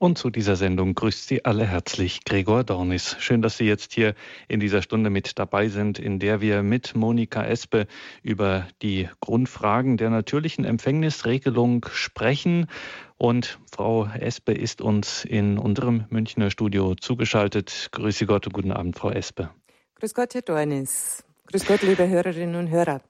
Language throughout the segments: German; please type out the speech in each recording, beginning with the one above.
Und zu dieser Sendung grüßt Sie alle herzlich Gregor Dornis. Schön, dass Sie jetzt hier in dieser Stunde mit dabei sind, in der wir mit Monika Espe über die Grundfragen der natürlichen Empfängnisregelung sprechen. Und Frau Espe ist uns in unserem Münchner Studio zugeschaltet. Grüße Gott und guten Abend, Frau Espe. Grüß Gott, Herr Dornis. Grüß Gott, liebe Hörerinnen und Hörer.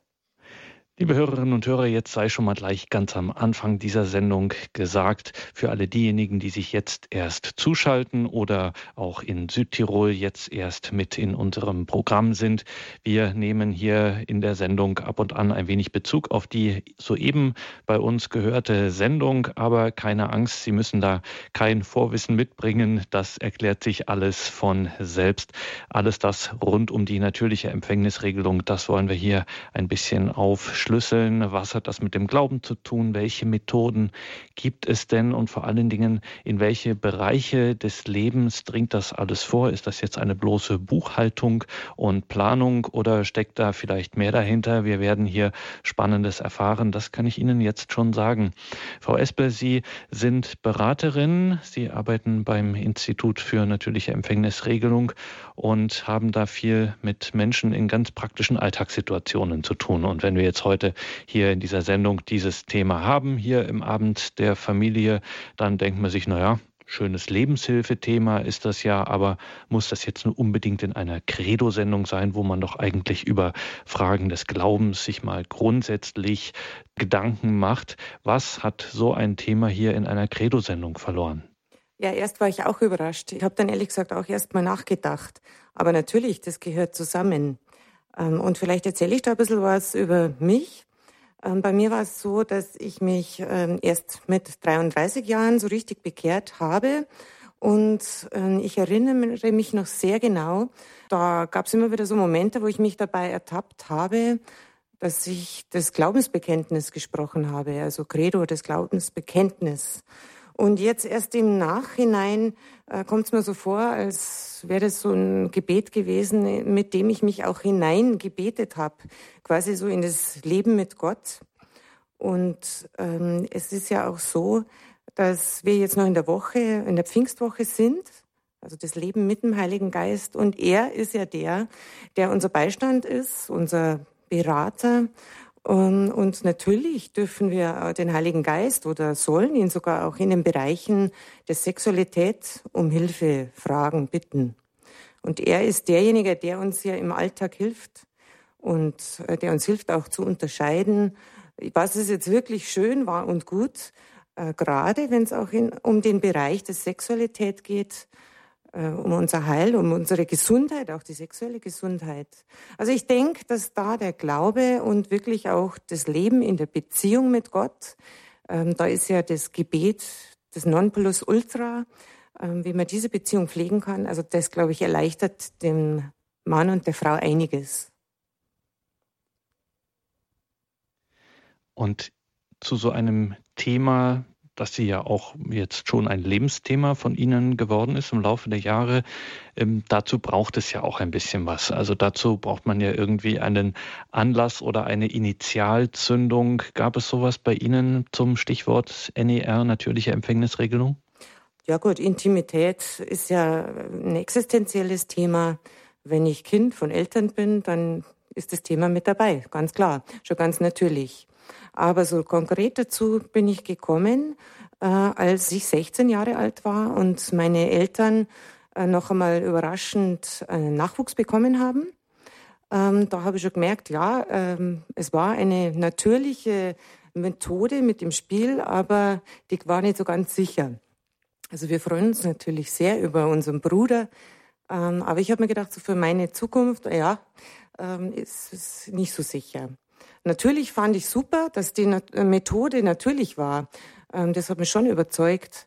Liebe Hörerinnen und Hörer, jetzt sei schon mal gleich ganz am Anfang dieser Sendung gesagt, für alle diejenigen, die sich jetzt erst zuschalten oder auch in Südtirol jetzt erst mit in unserem Programm sind, wir nehmen hier in der Sendung ab und an ein wenig Bezug auf die soeben bei uns gehörte Sendung, aber keine Angst, Sie müssen da kein Vorwissen mitbringen, das erklärt sich alles von selbst. Alles das rund um die natürliche Empfängnisregelung, das wollen wir hier ein bisschen aufschlüsseln aufschlüsseln, was hat das mit dem Glauben zu tun, welche Methoden gibt es denn und vor allen Dingen, in welche Bereiche des Lebens dringt das alles vor? Ist das jetzt eine bloße Buchhaltung und Planung oder steckt da vielleicht mehr dahinter? Wir werden hier Spannendes erfahren, das kann ich Ihnen jetzt schon sagen. Frau Espe, Sie sind Beraterin, Sie arbeiten beim Institut für natürliche Empfängnisregelung und haben da viel mit Menschen in ganz praktischen Alltagssituationen zu tun. Und wenn wir jetzt heute heute hier in dieser Sendung dieses Thema haben, hier im Abend der Familie, dann denkt man sich, naja, schönes Lebenshilfethema ist das ja, aber muss das jetzt nur unbedingt in einer Credo-Sendung sein, wo man doch eigentlich über Fragen des Glaubens sich mal grundsätzlich Gedanken macht? Was hat so ein Thema hier in einer Credo-Sendung verloren? Ja, erst war ich auch überrascht. Ich habe dann ehrlich gesagt auch erst mal nachgedacht. Aber natürlich, das gehört zusammen. Ähm, und vielleicht erzähle ich da ein bisschen was über mich. Ähm, bei mir war es so, dass ich mich ähm, erst mit 33 Jahren so richtig bekehrt habe. Und ich erinnere mich noch sehr genau, da gab es immer wieder so Momente, wo ich mich dabei ertappt habe, dass ich das Glaubensbekenntnis gesprochen habe, also Credo, das Glaubensbekenntnis. Und jetzt erst im Nachhinein äh, kommt es mir so vor, als wäre das so ein Gebet gewesen, mit dem ich mich auch hineingebetet habe, quasi so in das Leben mit Gott. Und ähm, es ist ja auch so, dass wir jetzt noch in der Woche, in der Pfingstwoche sind, also das Leben mit dem Heiligen Geist. Und er ist ja der, der unser Beistand ist, unser Berater. Ähm, und natürlich dürfen wir äh, den Heiligen Geist oder sollen ihn sogar auch in den Bereichen der Sexualität um Hilfe fragen, bitten. Und er ist derjenige, der uns ja im Alltag hilft und äh, der uns hilft auch zu unterscheiden, was ist jetzt wirklich schön war und gut, äh, gerade wenn es auch in, um den Bereich der Sexualität geht um unser Heil, um unsere Gesundheit, auch die sexuelle Gesundheit. Also ich denke, dass da der Glaube und wirklich auch das Leben in der Beziehung mit Gott, ähm, da ist ja das Gebet das Nonplusultra, ähm, wie man diese Beziehung pflegen kann. Also das, glaube ich, erleichtert dem Mann und der Frau einiges. Und zu so einem Thema dass sie ja auch jetzt schon ein Lebensthema von Ihnen geworden ist im Laufe der Jahre. Ähm, dazu braucht es ja auch ein bisschen was. Also dazu braucht man ja irgendwie einen Anlass oder eine Initialzündung. Gab es sowas bei Ihnen zum Stichwort NER, natürliche Empfängnisregelung? Ja gut, Intimität ist ja ein existenzielles Thema. Wenn ich Kind von Eltern bin, dann ist das Thema mit dabei, ganz klar, schon ganz natürlich. Aber so konkret dazu bin ich gekommen, äh, als ich 16 Jahre alt war und meine Eltern äh, noch einmal überraschend einen Nachwuchs bekommen haben. Ähm, da habe ich schon gemerkt, ja, ähm, es war eine natürliche Methode mit dem Spiel, aber die war nicht so ganz sicher. Also wir freuen uns natürlich sehr über unseren Bruder, ähm, aber ich habe mir gedacht, so für meine Zukunft, ja, ähm, ist es nicht so sicher. Natürlich fand ich super, dass die äh, Methode natürlich war. Ähm, das hat mich schon überzeugt,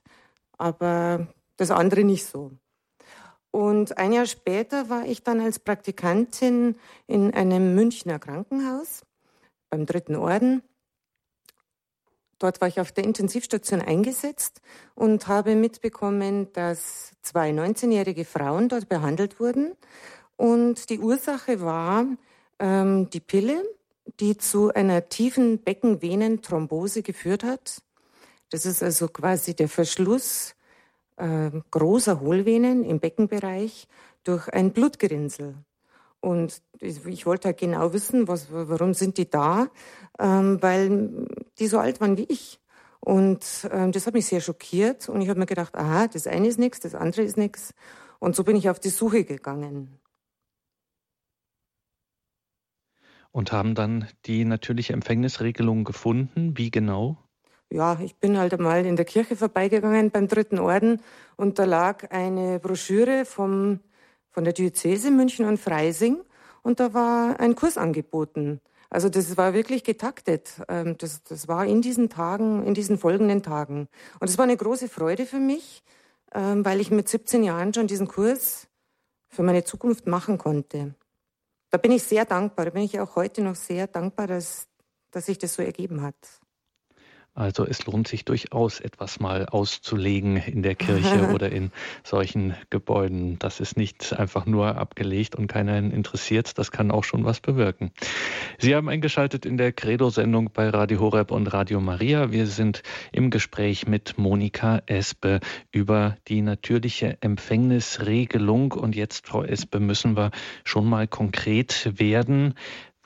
aber das andere nicht so. Und ein Jahr später war ich dann als Praktikantin in einem Münchner Krankenhaus beim Dritten Orden. Dort war ich auf der Intensivstation eingesetzt und habe mitbekommen, dass zwei 19-jährige Frauen dort behandelt wurden. Und die Ursache war ähm, die Pille, die zu einer tiefen Beckenvenenthrombose geführt hat. Das ist also quasi der Verschluss äh, großer Hohlvenen im Beckenbereich durch ein Blutgerinnsel. Und ich wollte halt genau wissen, was, warum sind die da, ähm, weil die so alt waren wie ich. Und ähm, das hat mich sehr schockiert und ich habe mir gedacht, aha, das eine ist nichts, das andere ist nichts. Und so bin ich auf die Suche gegangen. Und haben dann die natürliche Empfängnisregelung gefunden? Wie genau? Ja, ich bin halt einmal in der Kirche vorbeigegangen beim Dritten Orden und da lag eine Broschüre vom, von der Diözese München und Freising und da war ein Kurs angeboten. Also das war wirklich getaktet. Ähm, das, das war in diesen Tagen, in diesen folgenden Tagen. Und es war eine große Freude für mich, ähm, weil ich mit 17 Jahren schon diesen Kurs für meine Zukunft machen konnte. Da bin ich sehr dankbar. Da bin ich auch heute noch sehr dankbar, dass, dass sich das so ergeben hat. Also es lohnt sich durchaus, etwas mal auszulegen in der Kirche oder in solchen Gebäuden. Das ist nicht einfach nur abgelegt und keinen interessiert. Das kann auch schon was bewirken. Sie haben eingeschaltet in der Credo-Sendung bei Radio Horeb und Radio Maria. Wir sind im Gespräch mit Monika Espe über die natürliche Empfängnisregelung. Und jetzt, Frau Espe, müssen wir schon mal konkret werden.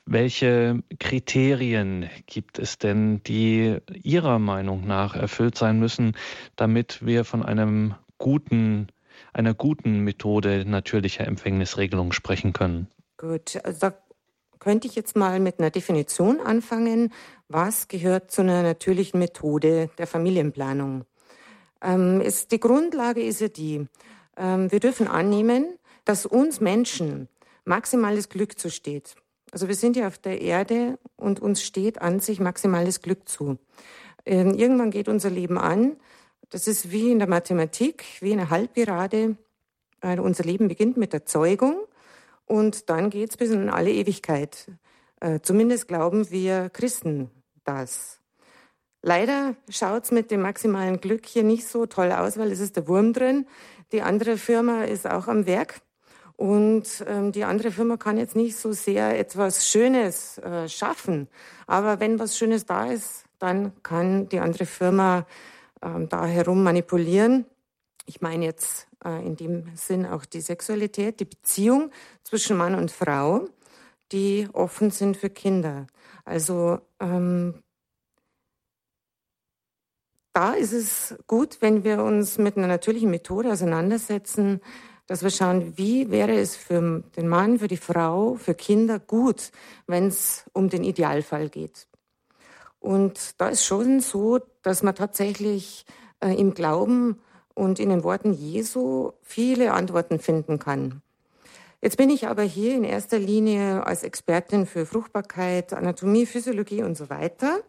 Welche Kriterien gibt es denn, die Ihrer Meinung nach erfüllt sein müssen, damit wir von einem guten, einer guten Methode natürlicher Empfängnisregelung sprechen können? Gut, also da könnte ich jetzt mal mit einer Definition anfangen. Was gehört zu einer natürlichen Methode der Familienplanung? Ähm, ist, die Grundlage ist ja die, ähm, wir dürfen annehmen, dass uns Menschen maximales Glück zusteht. Also wir sind ja auf der Erde und uns steht an sich maximales Glück zu. Ähm, irgendwann geht unser Leben an. Das ist wie in der Mathematik, wie eine Halbgerade. Also unser Leben beginnt mit der Zeugung und dann geht es bis in alle Ewigkeit. Äh, zumindest glauben wir Christen das. Leider schaut es mit dem maximalen Glück hier nicht so toll aus, weil es ist der Wurm drin. Die andere Firma ist auch am Werk und ähm, die andere Firma kann jetzt nicht so sehr etwas Schönes äh, schaffen. Aber wenn was Schönes da ist, dann kann die andere Firma ähm, da herum manipulieren. Ich meine jetzt äh, in dem Sinn auch die Sexualität, die Beziehung zwischen Mann und Frau, die offen sind für Kinder. Also ähm, da ist es gut, wenn wir uns mit einer natürlichen Methode auseinandersetzen, dass wir schauen, wie wäre es für den Mann, für die Frau, für Kinder gut, wenn es um den Idealfall geht. Und da ist schon so, dass man tatsächlich äh, im Glauben und in den Worten Jesu viele Antworten finden kann. Jetzt bin ich aber hier in erster Linie als Expertin für Fruchtbarkeit, Anatomie, Physiologie und so weiter.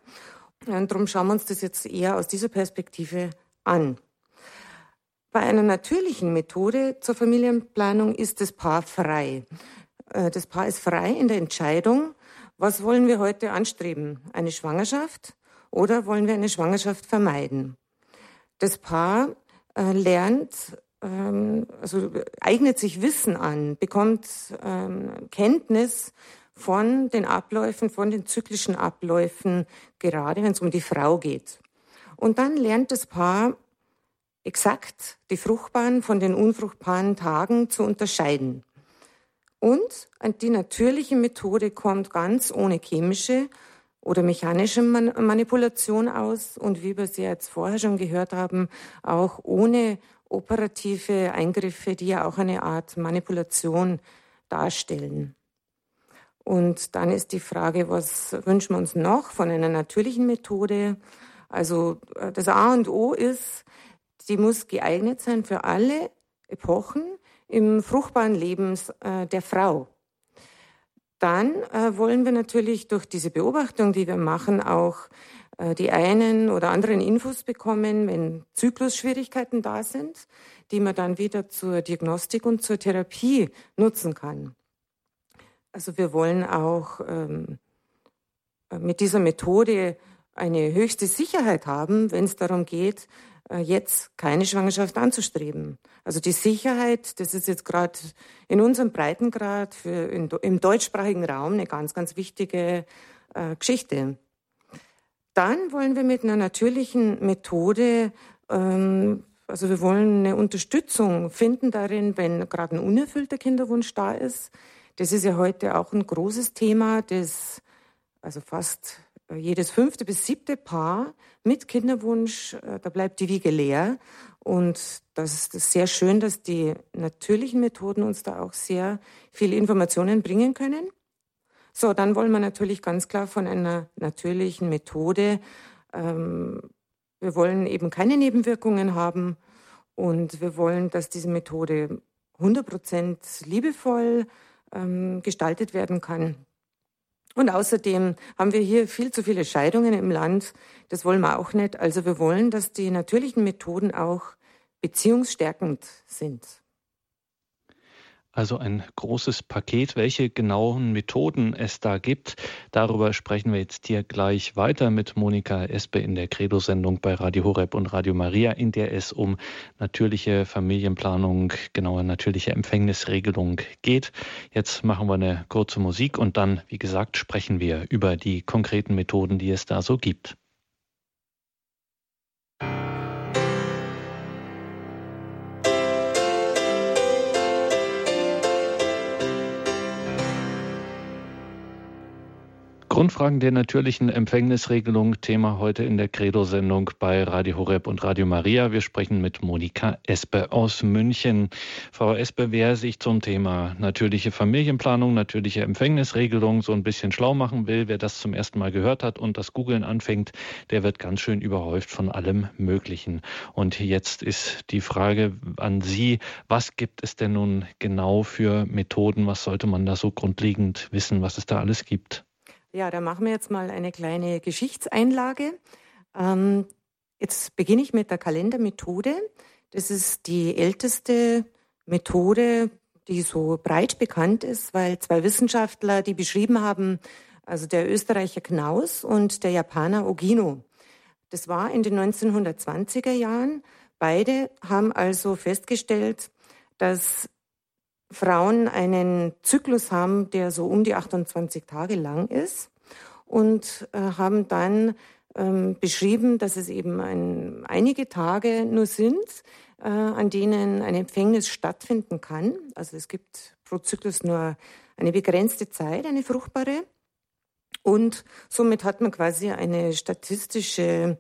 Und darum schauen wir uns das jetzt eher aus dieser Perspektive an. Bei einer natürlichen Methode zur Familienplanung ist das Paar frei. Äh, das Paar ist frei in der Entscheidung, was wollen wir heute anstreben? Eine Schwangerschaft oder wollen wir eine Schwangerschaft vermeiden? Das Paar äh, lernt, ähm, also eignet sich Wissen an, bekommt ähm, Kenntnis von den Abläufen, von den zyklischen Abläufen, gerade wenn es um die Frau geht. Und dann lernt das Paar exakt die fruchtbaren von den unfruchtbaren Tagen zu unterscheiden. Und die natürliche Methode kommt ganz ohne chemische oder mechanische Manipulation aus und wie wir sie jetzt vorher schon gehört haben, auch ohne operative Eingriffe, die ja auch eine Art Manipulation darstellen. Und dann ist die Frage, was wünschen wir uns noch von einer natürlichen Methode? Also äh, das A und O ist, Sie muss geeignet sein für alle Epochen im fruchtbaren Leben äh, der Frau. Dann äh, wollen wir natürlich durch diese Beobachtung, die wir machen, auch äh, die einen oder anderen Infos bekommen, wenn Zyklusschwierigkeiten da sind, die man dann wieder zur Diagnostik und zur Therapie nutzen kann. Also wir wollen auch ähm, mit dieser Methode eine höchste Sicherheit haben, wenn es darum geht, jetzt keine Schwangerschaft anzustreben. Also die Sicherheit, das ist jetzt gerade in unserem Breitengrad für in, im deutschsprachigen Raum eine ganz, ganz wichtige äh, Geschichte. Dann wollen wir mit einer natürlichen Methode ähm, also wir wollen eine Unterstützung finden darin, wenn gerade ein unerfüllter Kinderwunsch da ist. Das ist ja heute auch ein großes Thema, das also fast äh, jedes fünfte bis siebte Paar mit Kinderwunsch, äh, da bleibt die Wiege leer. Und das ist sehr schön, dass die natürlichen Methoden uns da auch sehr viele Informationen bringen können. So, dann wollen wir natürlich ganz klar von einer natürlichen Methode ähm, wir wollen eben keine Nebenwirkungen haben und wir wollen, dass diese Methode 100% liebevoll ähm, gestaltet werden kann. Und außerdem haben wir hier viel zu viele Scheidungen im Land. Das wollen wir auch nicht. Also wir wollen, dass die natürlichen Methoden auch beziehungsstärkend sind. Also ein großes Paket, welche genauen Methoden es da gibt. Darüber sprechen wir jetzt hier gleich weiter mit Monika Espe in der Credo-Sendung bei Radio Horeb und Radio Maria, in der es um natürliche Familienplanung, genauer natürliche Empfängnisregelung geht. Jetzt machen wir eine kurze Musik und dann, wie gesagt, sprechen wir über die konkreten Methoden, die es da so gibt. Grundfragen der natürlichen Empfängnisregelung, Thema heute in der Credo-Sendung bei Radio Horeb und Radio Maria. Wir sprechen mit Monika Espe aus München. Frau Espe, wer sich zum Thema natürliche Familienplanung, natürliche Empfängnisregelung so ein bisschen schlau machen will, wer das zum ersten Mal gehört hat und das Googeln anfängt, der wird ganz schön überhäuft von allem Möglichen. Und jetzt ist die Frage an Sie, was gibt es denn nun genau für Methoden? Was sollte man da so grundlegend wissen, was es da alles gibt? Ja, da machen wir jetzt mal eine kleine Geschichtseinlage. Ähm, jetzt beginne ich mit der Kalendermethode. Das ist die älteste Methode, die so breit bekannt ist, weil zwei Wissenschaftler die beschrieben haben, also der Österreicher Knaus und der Japaner Ogino. Das war in den 1920er Jahren. Beide haben also festgestellt, dass Frauen einen Zyklus haben, der so um die 28 Tage lang ist und äh, haben dann ähm, beschrieben, dass es eben ein, einige Tage nur sind, äh, an denen ein Empfängnis stattfinden kann. Also es gibt pro Zyklus nur eine begrenzte Zeit, eine fruchtbare. Und somit hat man quasi eine statistische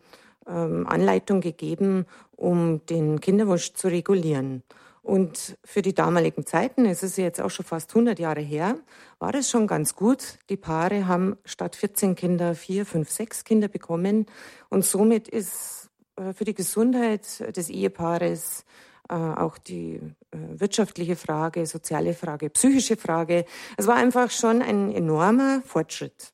ähm, Anleitung gegeben, um den Kinderwunsch zu regulieren. Und für die damaligen Zeiten, es ist jetzt auch schon fast 100 Jahre her, war es schon ganz gut. Die Paare haben statt 14 Kinder vier, fünf, sechs Kinder bekommen. Und somit ist äh, für die Gesundheit des Ehepaares äh, auch die äh, wirtschaftliche Frage, soziale Frage, psychische Frage. Es war einfach schon ein enormer Fortschritt.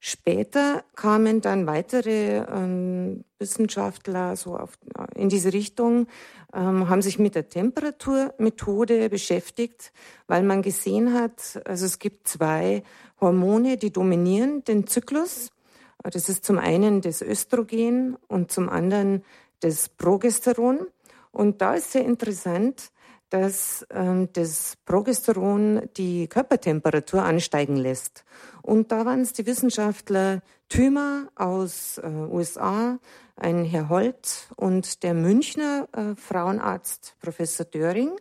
Später kamen dann weitere ähm, Wissenschaftler so auf, in diese Richtung, ähm, haben sich mit der Temperaturmethode beschäftigt, weil man gesehen hat, also es gibt zwei Hormone, die dominieren den Zyklus. Das ist zum einen das Östrogen und zum anderen das Progesteron. Und da ist sehr interessant, dass ähm, das Progesteron die Körpertemperatur ansteigen lässt. Und da waren es die Wissenschaftler Thümer aus äh, USA, ein Herr Holt und der Münchner äh, Frauenarzt Professor Döring.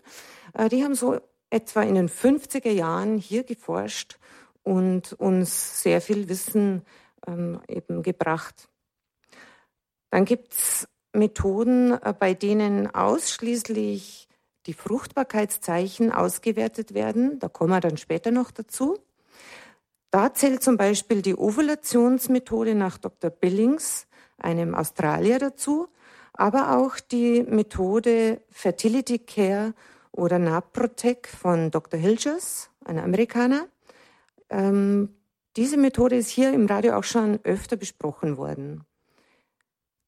Äh, die haben so etwa in den 50er Jahren hier geforscht und uns sehr viel Wissen ähm, eben gebracht. Dann gibt's Methoden, äh, bei denen ausschließlich die Fruchtbarkeitszeichen ausgewertet werden. Da kommen wir dann später noch dazu. Da zählt zum Beispiel die Ovulationsmethode nach Dr. Billings, einem Australier, dazu, aber auch die Methode Fertility Care oder NAPROTEC von Dr. Hilgers, ein Amerikaner. Ähm, diese Methode ist hier im Radio auch schon öfter besprochen worden.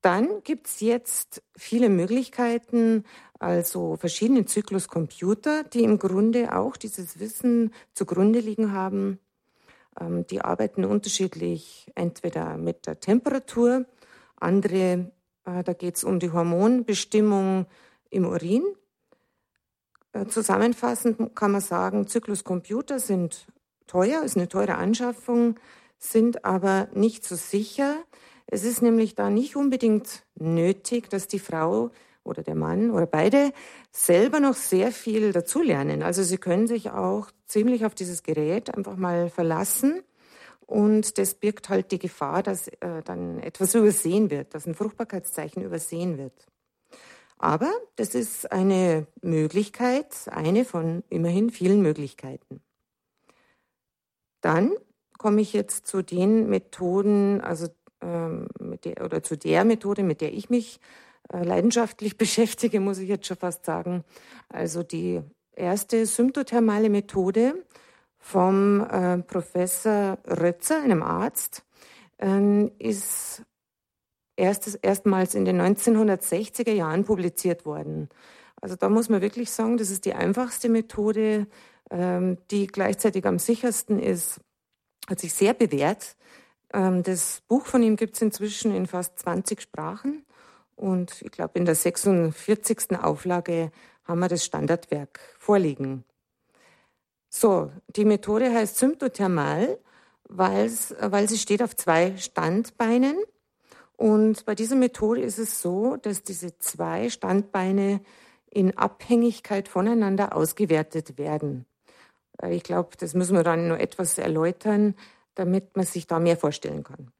Dann gibt es jetzt viele Möglichkeiten, also verschiedene Zykluscomputer, die im Grunde auch dieses Wissen zugrunde liegen haben. Ähm, die arbeiten unterschiedlich, entweder mit der Temperatur, andere, äh, da geht es um die Hormonbestimmung im Urin. Äh, zusammenfassend kann man sagen, Zykluscomputer sind teuer, ist eine teure Anschaffung, sind aber nicht so sicher. Es ist nämlich da nicht unbedingt nötig, dass die Frau oder der Mann oder beide selber noch sehr viel dazulernen. Also sie können sich auch ziemlich auf dieses Gerät einfach mal verlassen und das birgt halt die Gefahr, dass äh, dann etwas übersehen wird, dass ein Fruchtbarkeitszeichen übersehen wird. Aber das ist eine Möglichkeit, eine von immerhin vielen Möglichkeiten. Dann komme ich jetzt zu den Methoden, also ähm, der, oder zu der Methode, mit der ich mich leidenschaftlich beschäftige, muss ich jetzt schon fast sagen. Also die erste symptothermale Methode vom äh, Professor Rötzer, einem Arzt, äh, ist erstes, erstmals in den 1960er Jahren publiziert worden. Also da muss man wirklich sagen, das ist die einfachste Methode, ähm, die gleichzeitig am sichersten ist, hat sich sehr bewährt. Ähm, das Buch von ihm gibt es inzwischen in fast 20 Sprachen und ich glaube, in der 46. Auflage haben wir das Standardwerk vorliegen. So, die Methode heißt Symptothermal, weil sie steht auf zwei Standbeinen. Und bei dieser Methode ist es so, dass diese zwei Standbeine in Abhängigkeit voneinander ausgewertet werden. Äh, ich glaube, das müssen wir dann noch etwas erläutern, damit man sich da mehr vorstellen kann.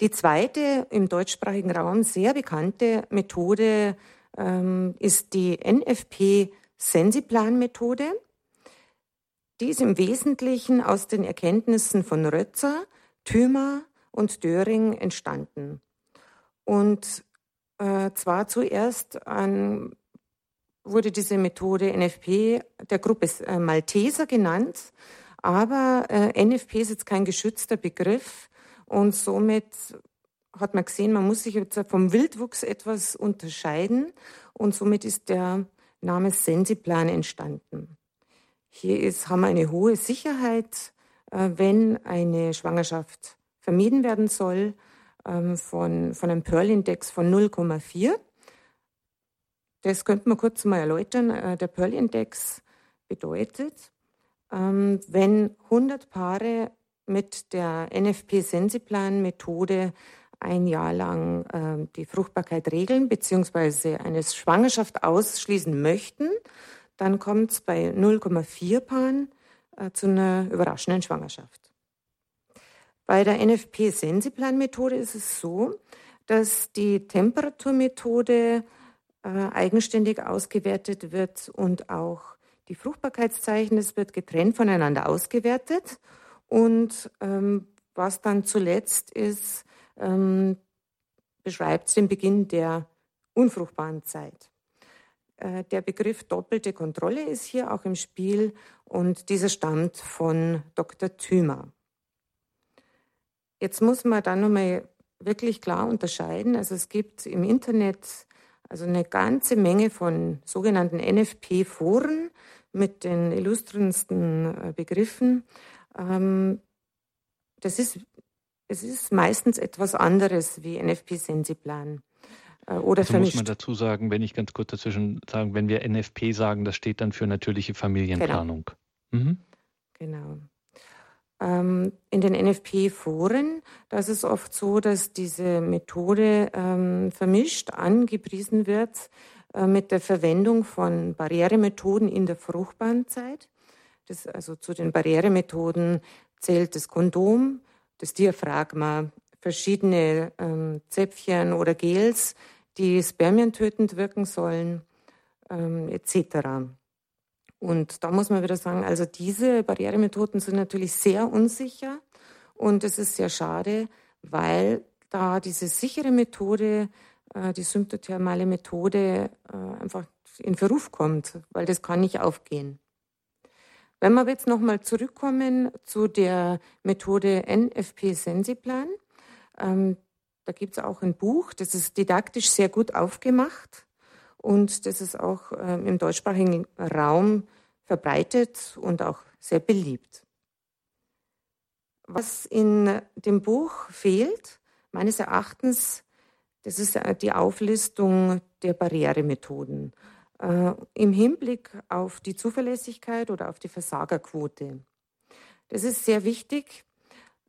Die zweite im deutschsprachigen Raum sehr bekannte Methode ähm, ist die NFP-Sensiplan-Methode. Die ist im Wesentlichen aus den Erkenntnissen von Rötzer, Thümer und Döring entstanden. Und äh, zwar zuerst an wurde diese Methode NFP der Gruppe äh, Malteser genannt, aber äh, NFP ist jetzt kein geschützter Begriff und somit hat man gesehen, man muss sich jetzt vom Wildwuchs etwas unterscheiden und somit ist der Name Sensiplan entstanden. Hier ist, haben wir eine hohe Sicherheit, äh, wenn eine Schwangerschaft vermieden werden soll, ähm, von, von einem Pearl-Index von 0,4. Das könnte man kurz mal erläutern. Äh, der Pearl-Index bedeutet, ähm, wenn 100 Paare mit der NFP-Sensiplan-Methode ein Jahr lang ähm, die Fruchtbarkeit regeln bzw. eine Schwangerschaft ausschließen möchten, dann kommt es bei 0,4 Paaren äh, zu einer überraschenden Schwangerschaft. Bei der NFP-Sensiplan-Methode ist es so, dass die Temperaturmethode äh, eigenständig ausgewertet wird und auch die Fruchtbarkeitszeichen, es wird getrennt voneinander ausgewertet. Und ähm, was dann zuletzt ist, ähm, beschreibt den Beginn der unfruchtbaren Zeit. Äh, der Begriff doppelte Kontrolle ist hier auch im Spiel und dieser stammt von Dr. Thümer. Jetzt muss man dann nochmal wirklich klar unterscheiden. Also es gibt im Internet also eine ganze Menge von sogenannten NFP-Foren mit den illustrensten äh, Begriffen. Ähm, das ist, es ist meistens etwas anderes wie NFP-Sensiplan. Äh, oder also vermischt. muss man dazu sagen, wenn ich ganz kurz dazwischen sagen, wenn wir NFP sagen, das steht dann für natürliche Familienplanung. Genau. Mhm. genau. Ähm, in den NFP-Foren, da ist es oft so, dass diese Methode ähm, vermischt angepriesen wird äh, mit der Verwendung von Barrieremethoden in der fruchtbaren Zeit. Das, also zu den Barrieremethoden zählt das Kondom, das Diaphragma, verschiedene ähm, Zäpfchen oder Gels, die spermientötend wirken sollen, ähm, etc. Und da muss man wieder sagen, also diese Barrieremethoden sind natürlich sehr unsicher und es ist sehr schade, weil da diese sichere Methode, äh, die symptothermale Methode äh, einfach in Verruf kommt, weil das kann nicht aufgehen. Wenn wir jetzt nochmal zurückkommen zu der Methode NFP-Sensiplan, ähm, da gibt es auch ein Buch, das ist didaktisch sehr gut aufgemacht und das ist auch ähm, im deutschsprachigen Raum verbreitet und auch sehr beliebt. Was in dem Buch fehlt, meines Erachtens, das ist die Auflistung der Barrieremethoden äh, im Hinblick auf die Zuverlässigkeit oder auf die Versagerquote. Das ist sehr wichtig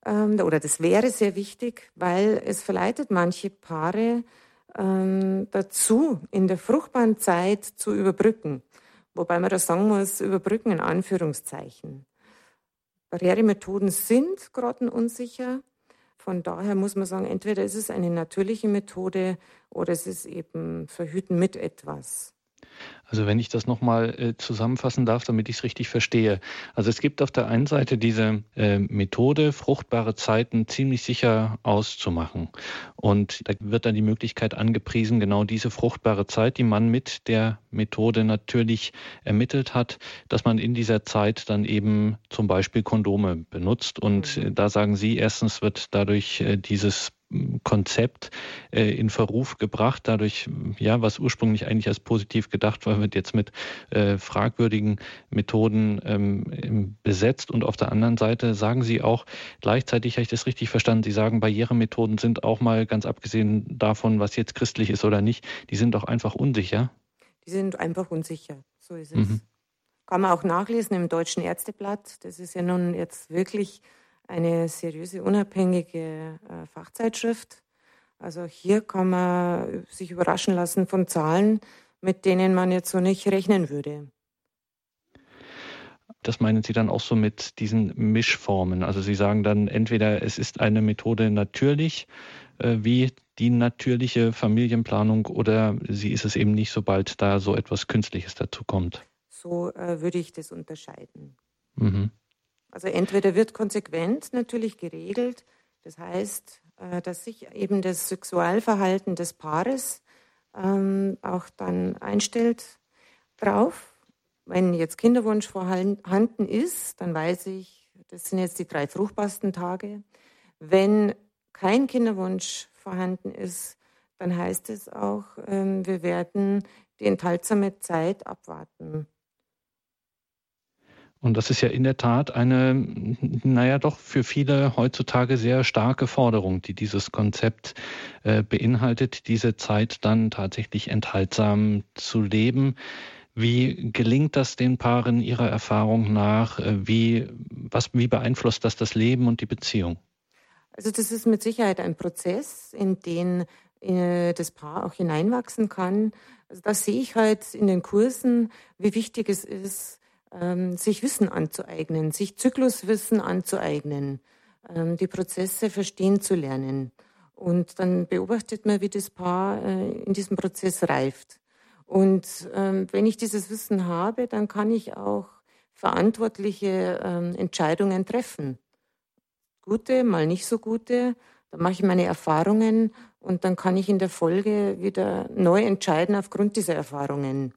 ähm, oder das wäre sehr wichtig, weil es verleitet manche Paare ähm, dazu, in der fruchtbaren Zeit zu überbrücken. Wobei man da sagen muss, überbrücken in Anführungszeichen. Barrieremethoden sind grottenunsicher. Von daher muss man sagen, entweder ist es eine natürliche Methode oder es ist eben Verhüten mit etwas. Also wenn ich das nochmal äh, zusammenfassen darf, damit ich es richtig verstehe. Also es gibt auf der einen Seite diese äh, Methode, fruchtbare Zeiten ziemlich sicher auszumachen. Und da wird dann die Möglichkeit angepriesen, genau diese fruchtbare Zeit, die man mit der Methode natürlich ermittelt hat, dass man in dieser Zeit dann eben zum Beispiel Kondome benutzt. Und mhm. da sagen Sie, erstens wird dadurch äh, dieses Konzept äh, in Verruf gebracht, dadurch, ja, was ursprünglich eigentlich als positiv gedacht war, wird jetzt mit äh, fragwürdigen Methoden ähm, besetzt. Und auf der anderen Seite sagen Sie auch, gleichzeitig habe ich das richtig verstanden, Sie sagen, Barrieremethoden sind auch mal, ganz abgesehen davon, was jetzt christlich ist oder nicht, die sind auch einfach unsicher. Die sind einfach unsicher, so ist es. Mhm. Kann man auch nachlesen im Deutschen Ärzteblatt. Das ist ja nun jetzt wirklich eine seriöse, unabhängige äh, Fachzeitschrift. Also hier kann man sich überraschen lassen von Zahlen, mit denen man jetzt so nicht rechnen würde. Das meinen Sie dann auch so mit diesen Mischformen? Also Sie sagen dann entweder es ist eine Methode natürlich, äh, wie die natürliche Familienplanung, oder sie ist es eben nicht, sobald da so etwas Künstliches dazu kommt. So äh, würde ich das unterscheiden. Mhm. Also entweder wird konsequent natürlich geregelt, das heißt, äh, dass sich eben das Sexualverhalten des Paares ähm, auch dann einstellt drauf. Wenn jetzt Kinderwunsch vorhanden ist, dann weiß ich, das sind jetzt die drei fruchtbarsten Tage. Wenn kein Kinderwunsch vorhanden ist, dann heißt es auch, ähm, wir werden die enthaltsame Zeit abwarten. Und das ist ja in der Tat eine, naja, doch für viele heutzutage sehr starke Forderung, die dieses Konzept äh, beinhaltet, diese Zeit dann tatsächlich enthaltsam zu leben. Wie gelingt das den Paaren Ihrer Erfahrung nach? Äh, wie, was, wie beeinflusst das das Leben und die Beziehung? Also das ist mit Sicherheit ein Prozess, in den äh, das Paar auch hineinwachsen kann. Also da sehe ich halt in den Kursen, wie wichtig es ist, ähm, sich Wissen anzueignen, sich Zykluswissen anzueignen, ähm, die Prozesse verstehen zu lernen. Und dann beobachtet man, wie das Paar äh, in diesem Prozess reift. Und ähm, wenn ich dieses Wissen habe, dann kann ich auch verantwortliche ähm, Entscheidungen treffen. Gute, mal nicht so gute. Dann mache ich meine Erfahrungen und dann kann ich in der Folge wieder neu entscheiden aufgrund dieser Erfahrungen.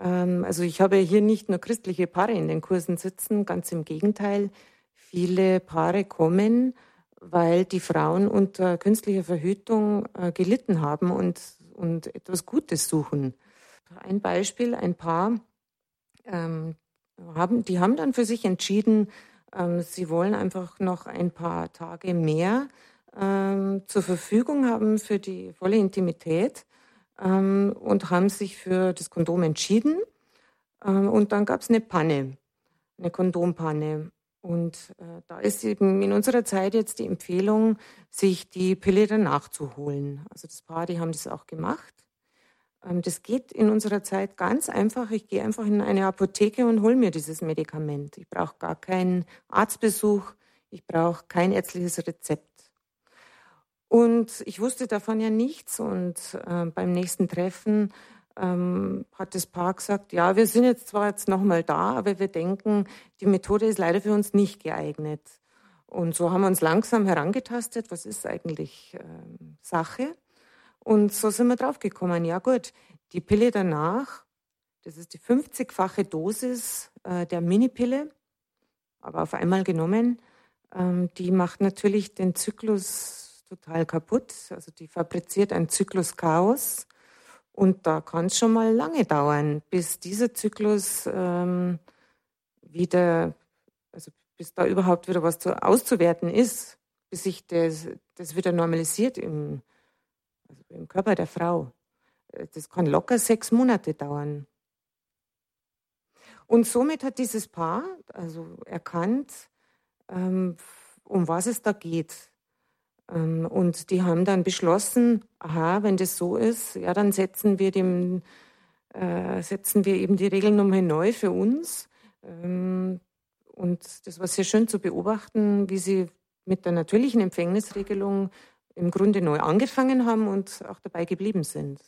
Ähm, also ich habe hier nicht nur christliche Paare in den Kursen sitzen, ganz im Gegenteil. Viele Paare kommen, weil die Frauen unter künstlicher Verhütung äh, gelitten haben und, und etwas Gutes suchen. Ein Beispiel, ein Paar, ähm, haben, die haben dann für sich entschieden, ähm, sie wollen einfach noch ein paar Tage mehr ähm, zur Verfügung haben für die volle Intimität ähm, und haben sich für das Kondom entschieden. Ähm, und dann gab es eine Panne, eine Kondompanne. Und äh, da ist eben in unserer Zeit jetzt die Empfehlung, sich die Pille danach zu holen. Also das Paar, die haben das auch gemacht. Ähm, das geht in unserer Zeit ganz einfach. Ich gehe einfach in eine Apotheke und hole mir dieses Medikament. Ich brauche gar keinen Arztbesuch. Ich brauche kein ärztliches Rezept. Und ich wusste davon ja nichts. Und äh, beim nächsten Treffen ähm, hat das Paar gesagt, ja, wir sind jetzt zwar jetzt nochmal da, aber wir denken, die Methode ist leider für uns nicht geeignet. Und so haben wir uns langsam herangetastet, was ist eigentlich äh, Sache. Und so sind wir draufgekommen, ja gut, die Pille danach, das ist die 50-fache Dosis äh, der Minipille, aber auf einmal genommen, ähm, die macht natürlich den Zyklus total kaputt. Also die fabriziert ein Zyklus-Chaos. Und da kann es schon mal lange dauern, bis dieser Zyklus ähm, wieder, also bis da überhaupt wieder was zu, auszuwerten ist, bis sich das, das wieder normalisiert im, also im Körper der Frau. Äh, das kann locker sechs Monate dauern. Und somit hat dieses Paar also erkannt, ähm, um was es da geht. Ähm, und die haben dann beschlossen, aha, wenn das so ist, ja, dann setzen wir dem, äh, setzen wir eben die Regeln nochmal neu für uns. Ähm, und das war sehr schön zu beobachten, wie sie mit der natürlichen Empfängnisregelung im Grunde neu angefangen haben und auch dabei geblieben sind.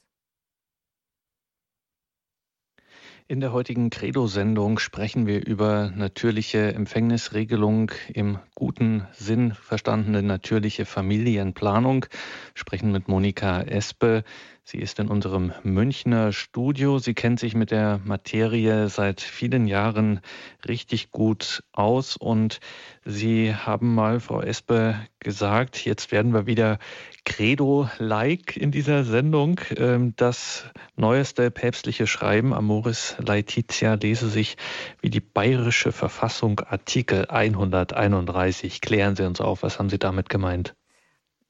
In der heutigen Credo-Sendung sprechen wir über natürliche Empfängnisregelung im guten Sinn verstandene natürliche Familienplanung. Sprechen mit Monika Espe. Sie ist in unserem Münchner Studio. Sie kennt sich mit der Materie seit vielen Jahren richtig gut aus und Sie haben mal, Frau Espe, gesagt, jetzt werden wir wieder Credo-like in dieser Sendung. Ähm, das neueste päpstliche Schreiben Amoris Laetitia lese sich wie die bayerische Verfassung Artikel 131. Klären Sie uns auf, was haben Sie damit gemeint?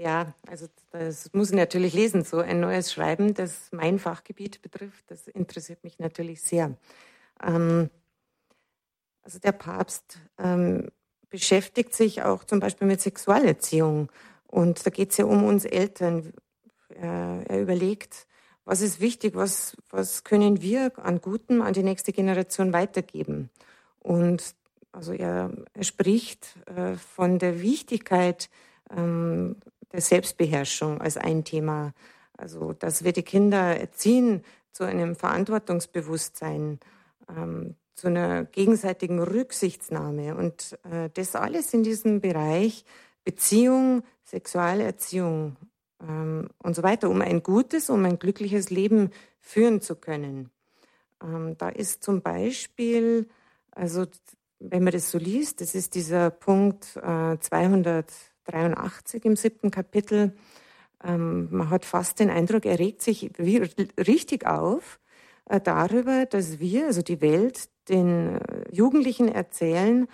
Ja, also das muss ich natürlich lesen. So ein neues Schreiben, das mein Fachgebiet betrifft, das interessiert mich natürlich sehr. Ähm, also der Papst ähm, beschäftigt sich auch zum Beispiel mit Sexualerziehung. Und da geht es ja um uns Eltern. Er, er, überlegt, was ist wichtig, was, was können wir an Gutem an die nächste Generation weitergeben. Und also er, er spricht äh, von der Wichtigkeit ähm, der Selbstbeherrschung als ein Thema. Also, dass wir die Kinder erziehen zu einem Verantwortungsbewusstsein, ähm, zu einer gegenseitigen Rücksichtsnahme und äh, das alles in diesem Bereich Beziehung, Sexualerziehung ähm, und so weiter, um ein gutes, um ein glückliches Leben führen zu können. Ähm, da ist zum Beispiel, also wenn man das so liest, das ist dieser Punkt äh, 200 83 im siebten Kapitel. Ähm, man hat fast den Eindruck, er regt sich richtig auf äh, darüber, dass wir, also die Welt, den äh, Jugendlichen erzählen,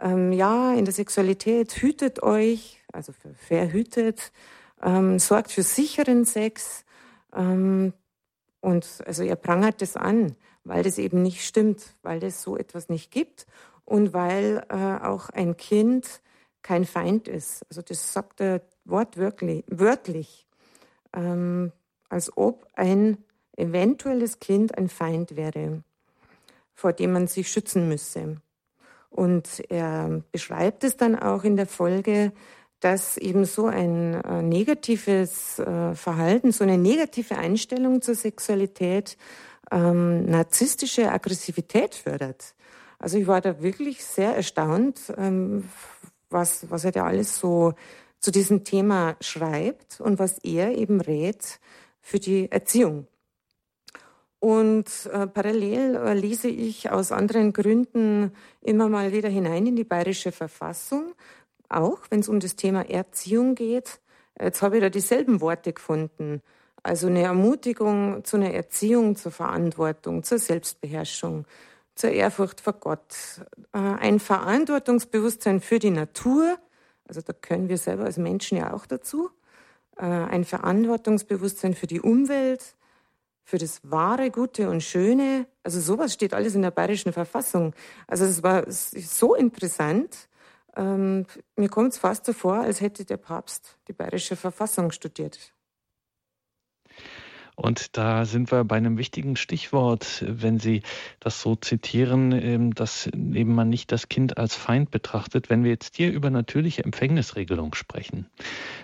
ähm, ja, in der Sexualität hütet euch, also verhütet, ähm, sorgt für sicheren Sex. Ähm, und also er prangert das an, weil das eben nicht stimmt, weil es so etwas nicht gibt und weil äh, auch ein Kind kein Feind ist. Also das sagt er wortwörtlich, wörtlich, ähm, als ob ein eventuelles Kind ein Feind wäre, vor dem man sich schützen müsse. Und er beschreibt es dann auch in der Folge, dass eben so ein äh, negatives äh, Verhalten, so eine negative Einstellung zur Sexualität ähm, narzisstische Aggressivität fördert. Also ich war da wirklich sehr erstaunt, ähm, was, was er da alles so zu diesem Thema schreibt und was er eben rät für die Erziehung. Und äh, parallel äh, lese ich aus anderen Gründen immer mal wieder hinein in die bayerische Verfassung, auch wenn es um das Thema Erziehung geht. Jetzt habe ich da dieselben Worte gefunden. Also eine Ermutigung zu einer Erziehung, zur Verantwortung, zur Selbstbeherrschung, zur Ehrfurcht vor Gott, äh, ein Verantwortungsbewusstsein für die Natur, also da können wir selber als Menschen ja auch dazu, äh, ein Verantwortungsbewusstsein für die Umwelt, für das Wahre, Gute und Schöne. Also sowas steht alles in der bayerischen Verfassung. Also es war so interessant. Ähm, mir kommt es fast so vor, als hätte der Papst die bayerische Verfassung studiert. Und da sind wir bei einem wichtigen Stichwort, wenn Sie das so zitieren, ähm, dass eben man nicht das Kind als Feind betrachtet. Wenn wir jetzt hier über natürliche Empfängnisregelung sprechen,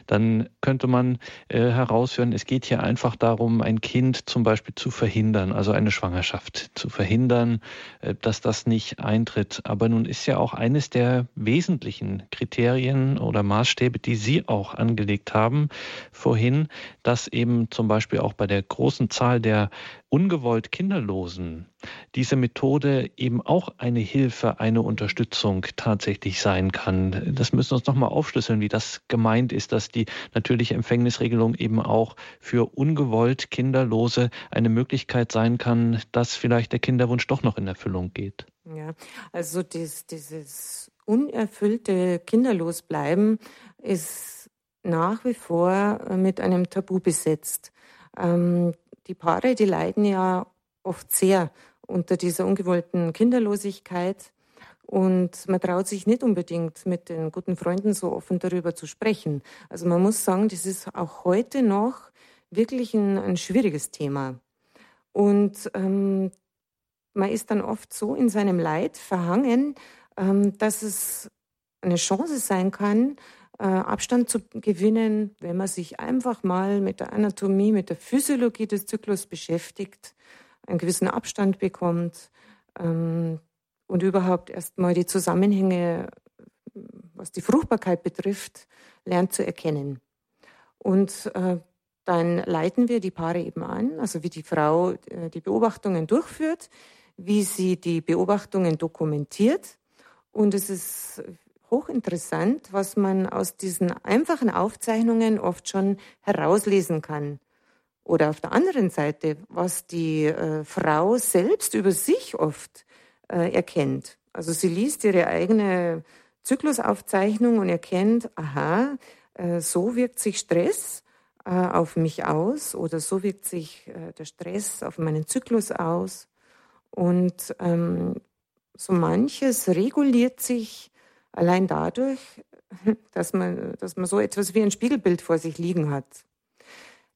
dann könnte man äh, herausführen, es geht hier einfach darum, ein Kind zum Beispiel zu verhindern, also eine Schwangerschaft zu verhindern, äh, dass das nicht eintritt. Aber nun ist ja auch eines der wesentlichen Kriterien oder Maßstäbe, die Sie auch angelegt haben vorhin, dass eben zum Beispiel auch bei der großen Zahl der ungewollt Kinderlosen diese Methode eben auch eine Hilfe, eine Unterstützung tatsächlich sein kann. Das müssen wir uns nochmal aufschlüsseln, wie das gemeint ist, dass die natürliche Empfängnisregelung eben auch für ungewollt Kinderlose eine Möglichkeit sein kann, dass vielleicht der Kinderwunsch doch noch in Erfüllung geht. Ja, also dies, dieses unerfüllte Kinderlosbleiben ist nach wie vor mit einem Tabu besetzt. Ähm, die Paare, die leiden ja oft sehr unter dieser ungewollten Kinderlosigkeit. Und man traut sich nicht unbedingt mit den guten Freunden so offen darüber zu sprechen. Also man muss sagen, das ist auch heute noch wirklich ein, ein schwieriges Thema. Und ähm, man ist dann oft so in seinem Leid verhangen, ähm, dass es eine Chance sein kann, Abstand zu gewinnen, wenn man sich einfach mal mit der Anatomie, mit der Physiologie des Zyklus beschäftigt, einen gewissen Abstand bekommt ähm, und überhaupt erstmal die Zusammenhänge, was die Fruchtbarkeit betrifft, lernt zu erkennen. Und äh, dann leiten wir die Paare eben an, also wie die Frau äh, die Beobachtungen durchführt, wie sie die Beobachtungen dokumentiert. Und es ist hochinteressant, was man aus diesen einfachen Aufzeichnungen oft schon herauslesen kann. Oder auf der anderen Seite, was die äh, Frau selbst über sich oft äh, erkennt. Also sie liest ihre eigene Zyklusaufzeichnung und erkennt, aha, äh, so wirkt sich Stress äh, auf mich aus oder so wirkt sich äh, der Stress auf meinen Zyklus aus. Und ähm, so manches reguliert sich allein dadurch, dass man, dass man so etwas wie ein Spiegelbild vor sich liegen hat.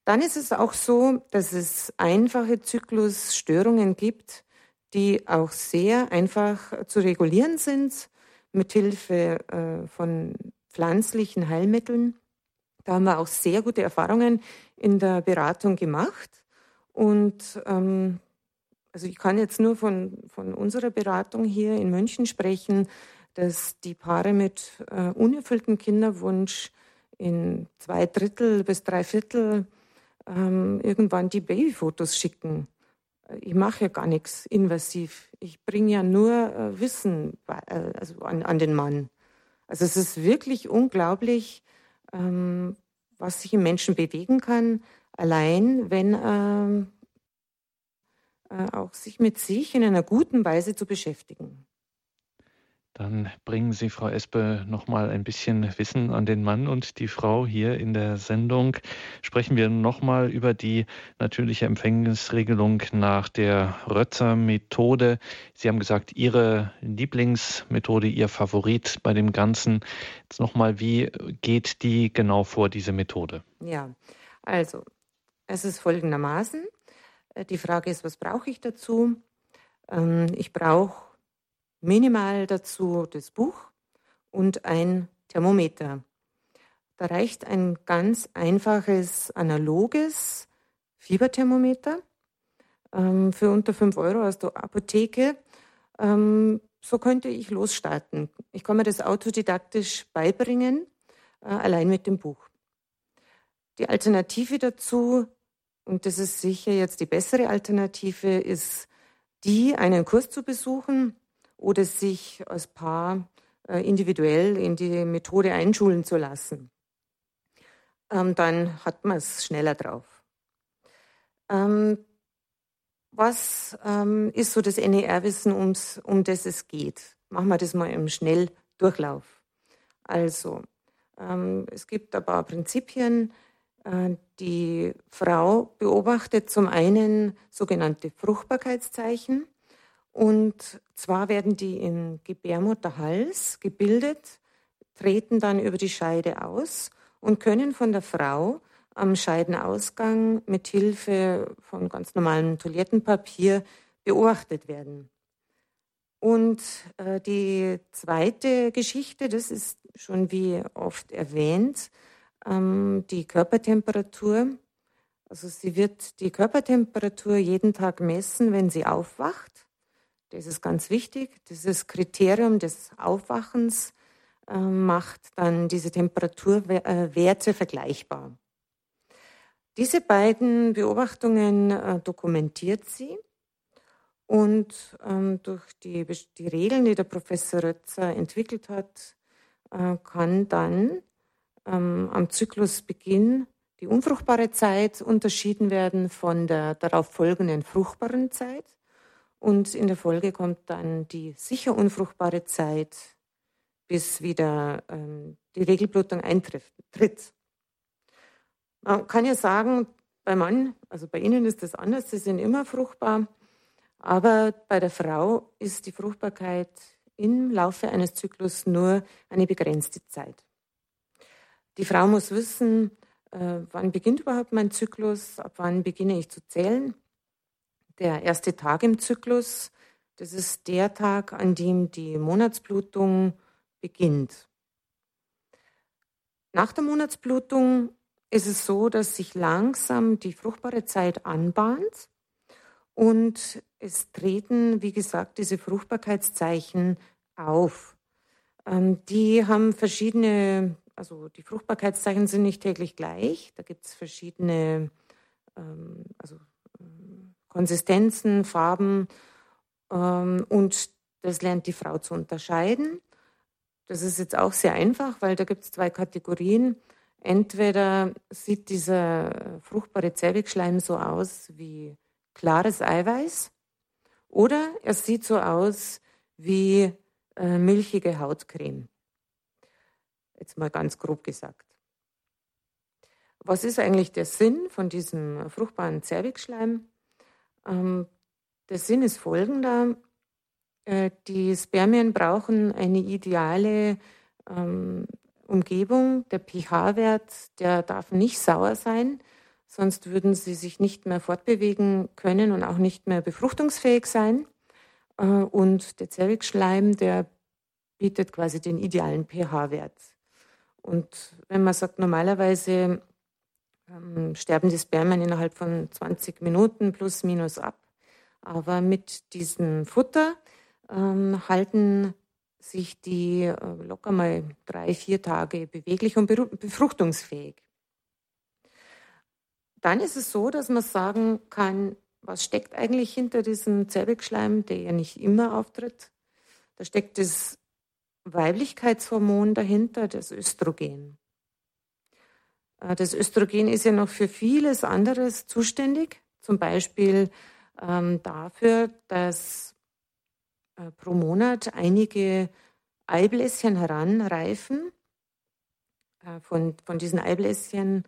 Dann ist es auch so, dass es einfache Zyklusstörungen gibt, die auch sehr einfach zu regulieren sind, mit Hilfe äh, von pflanzlichen Heilmitteln. Da haben wir auch sehr gute Erfahrungen in der Beratung gemacht. Und ähm, also ich kann jetzt nur von, von unserer Beratung hier in München sprechen, dass die Paare mit äh, unerfülltem Kinderwunsch in zwei Drittel bis drei Viertel ähm, irgendwann die Babyfotos schicken. Ich mache ja gar nichts invasiv. Ich bringe ja nur äh, Wissen äh, also an, an, den Mann. Also es ist wirklich unglaublich, ähm, was sich im Menschen bewegen kann, allein wenn ähm, äh, auch sich mit sich in einer guten Weise zu beschäftigen. Dann bringen Sie, Frau Espe, noch mal ein bisschen Wissen an den Mann und die Frau hier in der Sendung. Sprechen wir noch mal über die natürliche Empfängnisregelung nach der Rötzer-Methode. Sie haben gesagt, Ihre Lieblingsmethode, Ihr Favorit bei dem Ganzen. Jetzt noch mal, wie geht die genau vor, diese Methode? Ja, also es ist folgendermaßen. Äh, die Frage ist, was brauche ich dazu? Ähm, ich brauche minimal dazu das Buch und ein Thermometer. Da reicht ein ganz einfaches analoges Fieberthermometer ähm, für unter 5 Euro aus der Apotheke. Ähm, so könnte ich losstarten. Ich kann mir das autodidaktisch beibringen, äh, allein mit dem Buch. Die Alternative dazu, und das ist sicher jetzt die bessere Alternative, ist die, einen Kurs zu besuchen oder sich als Paar äh, individuell in die Methode einschulen zu lassen. Ähm, dann hat man es schneller drauf. Ähm, was ähm, ist so das NER-Wissen, um das es geht? Machen wir das mal im Schnelldurchlauf. Also, es gibt ein paar Prinzipien. Äh, die Frau beobachtet zum einen sogenannte Fruchtbarkeitszeichen. Und zwar werden die im Gebärmutterhals gebildet, treten dann über die Scheide aus und können von der Frau am Scheidenausgang mit Hilfe von ganz normalem Toilettenpapier beobachtet werden. Und äh, die zweite Geschichte, das ist schon wie oft erwähnt, ähm, die Körpertemperatur. Also sie wird die Körpertemperatur jeden Tag messen, wenn sie aufwacht. Das ist ganz wichtig. Dieses Kriterium des Aufwachens äh, macht dann diese Temperaturwerte vergleichbar. Diese beiden Beobachtungen äh, dokumentiert sie und ähm, durch die, die, Regeln, die der Professor Rötzer entwickelt hat, äh, kann dann ähm, am Zyklusbeginn die unfruchtbare Zeit unterschieden werden von der darauf folgenden fruchtbaren Zeit. Und in der Folge kommt dann die sicher unfruchtbare Zeit, bis wieder ähm, die Regelblutung eintritt. Man kann ja sagen, beim Mann, also bei Ihnen ist das anders, Sie sind immer fruchtbar, aber bei der Frau ist die Fruchtbarkeit im Laufe eines Zyklus nur eine begrenzte Zeit. Die Frau muss wissen, äh, wann beginnt überhaupt mein Zyklus, ab wann beginne ich zu zählen. Der erste Tag im Zyklus, das ist der Tag, an dem die Monatsblutung beginnt. Nach der Monatsblutung ist es so, dass sich langsam die fruchtbare Zeit anbahnt und es treten, wie gesagt, diese Fruchtbarkeitszeichen auf. Ähm, die haben verschiedene, also die Fruchtbarkeitszeichen sind nicht täglich gleich. Da gibt es verschiedene ähm, also, Konsistenzen, Farben ähm, und das lernt die Frau zu unterscheiden. Das ist jetzt auch sehr einfach, weil da gibt es zwei Kategorien. Entweder sieht dieser fruchtbare Zervixschleim so aus wie klares Eiweiß oder er sieht so aus wie äh, milchige Hautcreme. Jetzt mal ganz grob gesagt. Was ist eigentlich der Sinn von diesem fruchtbaren Zervixschleim? Ähm, der Sinn ist folgender. Äh, die Spermien brauchen eine ideale ähm, Umgebung. Der pH-Wert, der darf nicht sauer sein, sonst würden sie sich nicht mehr fortbewegen können und auch nicht mehr befruchtungsfähig sein. Äh, und der Zervixschleim, der bietet quasi den idealen pH-Wert. Und wenn man sagt, normalerweise ähm, sterben die Spermien innerhalb von 20 Minuten plus minus ab, aber mit diesem Futter ähm, halten sich die äh, locker mal drei, vier Tage beweglich und befruchtungsfähig. Dann ist es so, dass man sagen kann, was steckt eigentlich hinter diesem Zervixschleim, der ja nicht immer auftritt. Da steckt das Weiblichkeitshormon dahinter, das Östrogen. Äh, das Östrogen ist ja noch für vieles anderes zuständig, zum Beispiel ähm, dafür, dass äh, pro Monat einige Eibläschen heranreifen. Äh, von, von diesen Eibläschen,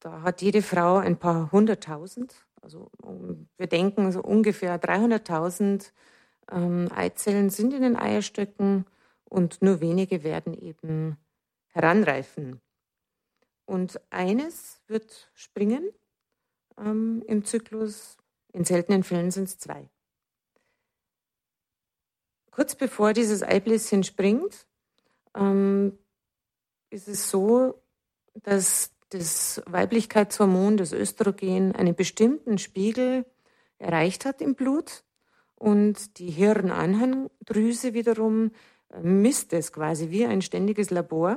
da hat jede Frau ein paar hunderttausend. Also wir denken, so ungefähr 300.000 ähm, Eizellen sind in den Eierstöcken und nur wenige werden eben heranreifen. Und eines wird springen ähm, im Zyklus, in seltenen Fällen sind es zwei. Kurz bevor dieses Eibläschen springt, ähm, ist es so, dass das Weiblichkeitshormon, das Östrogen, einen bestimmten Spiegel erreicht hat im Blut und die Hirnanhangdrüse wiederum äh, misst es quasi wie ein ständiges Labor.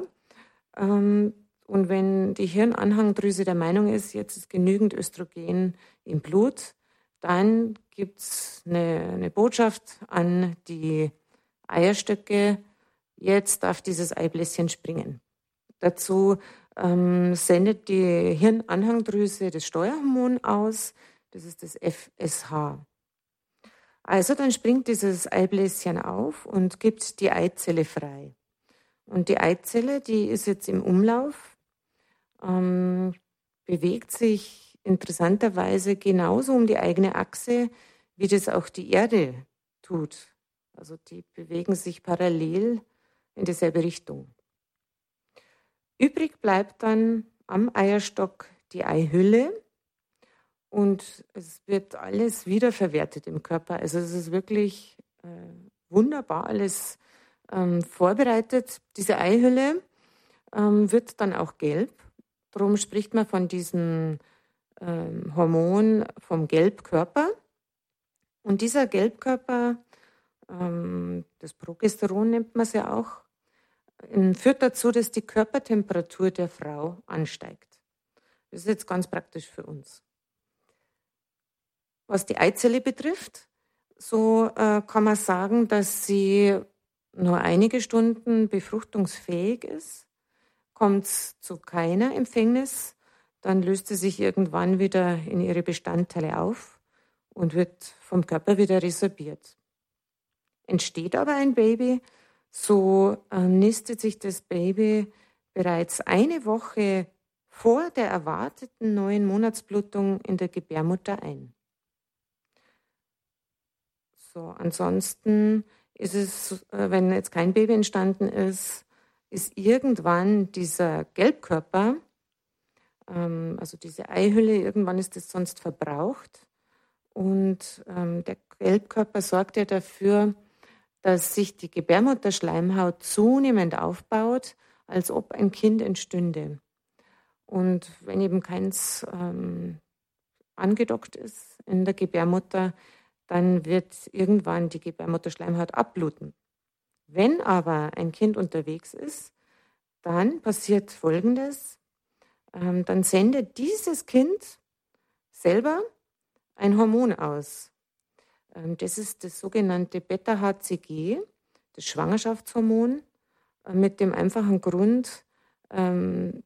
Ähm, und wenn die Hirnanhangdrüse der Meinung ist, jetzt ist genügend Östrogen im Blut, dann gibt es eine, eine Botschaft an die Eierstöcke, jetzt darf dieses Eibläschen springen. Dazu ähm, sendet die Hirnanhangdrüse das Steuerhormon aus, das ist das FSH. Also dann springt dieses Eibläschen auf und gibt die Eizelle frei. Und die Eizelle, die ist jetzt im Umlauf, ähm, bewegt sich interessanterweise genauso um die eigene Achse, wie das auch die Erde tut. Also die bewegen sich parallel in dieselbe Richtung. Übrig bleibt dann am Eierstock die Eihülle und es wird alles wiederverwertet im Körper. Also es ist wirklich äh, wunderbar alles ähm, vorbereitet. Diese Eihülle ähm, wird dann auch gelb. Darum spricht man von diesem ähm, Hormon vom Gelbkörper. Und dieser Gelbkörper, ähm, das Progesteron nennt man es ja auch, ähm, führt dazu, dass die Körpertemperatur der Frau ansteigt. Das ist jetzt ganz praktisch für uns. Was die Eizelle betrifft, so äh, kann man sagen, dass sie nur einige Stunden befruchtungsfähig ist, kommt es zu keiner Empfängnis dann löst sie sich irgendwann wieder in ihre Bestandteile auf und wird vom Körper wieder resorbiert. Entsteht aber ein Baby, so äh, nistet sich das Baby bereits eine Woche vor der erwarteten neuen Monatsblutung in der Gebärmutter ein. So, ansonsten ist es, äh, wenn jetzt kein Baby entstanden ist, ist irgendwann dieser Gelbkörper, ähm, also diese Eihülle, irgendwann ist das sonst verbraucht. Und ähm, der Gelbkörper sorgt ja dafür, dass sich die Gebärmutterschleimhaut zunehmend aufbaut, als ob ein Kind entstünde. Und wenn eben keins ähm, angedockt ist in der Gebärmutter, dann wird irgendwann die Gebärmutterschleimhaut abbluten. Wenn aber ein Kind unterwegs ist, dann passiert Folgendes. Ähm, dann sendet dieses Kind selber ein Hormon aus. Ähm, das ist das sogenannte Beta-HCG, das Schwangerschaftshormon, äh, mit dem einfachen Grund, ähm,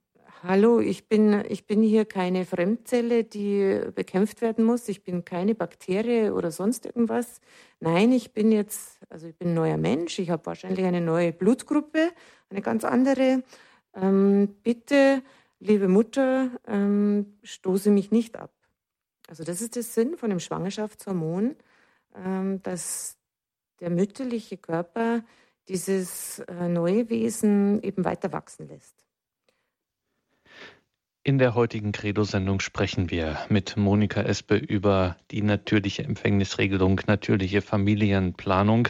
hallo, ich bin, ich bin hier keine Fremdzelle, die bekämpft werden muss, ich bin keine Bakterie oder sonst irgendwas. Nein, ich bin jetzt, also ich bin ein neuer Mensch, ich habe wahrscheinlich eine neue Blutgruppe, eine ganz andere. Ähm, bitte, liebe Mutter, ähm, stoße mich nicht ab. Also das ist der Sinn von dem Schwangerschaftshormon, ähm, dass der mütterliche Körper dieses äh, neue Wesen eben weiter wachsen lässt. In der heutigen Credo-Sendung sprechen wir mit Monika Espe über die natürliche Empfängnisregelung, natürliche Familienplanung.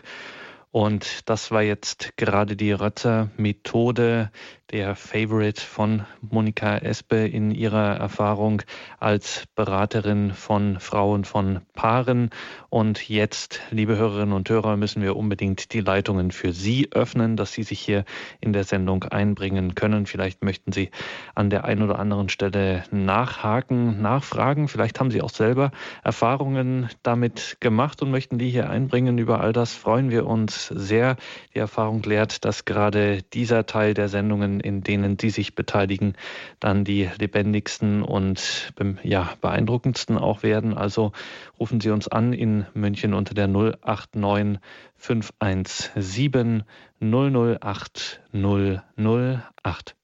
Und das war jetzt gerade die Rötzer-Methode, der Favorite von Monika Espe in ihrer Erfahrung als Beraterin von Frauen, von Paaren. Und jetzt, liebe Hörerinnen und Hörer, müssen wir unbedingt die Leitungen für Sie öffnen, dass Sie sich hier in der Sendung einbringen können. Vielleicht möchten Sie an der einen oder anderen Stelle nachhaken, nachfragen. Vielleicht haben Sie auch selber Erfahrungen damit gemacht und möchten die hier einbringen. Über all das freuen wir uns sehr. Die Erfahrung lehrt, dass gerade dieser Teil der Sendungen in denen Sie sich beteiligen, dann die lebendigsten und ja, beeindruckendsten auch werden. Also rufen Sie uns an in München unter der 089 517 008 008.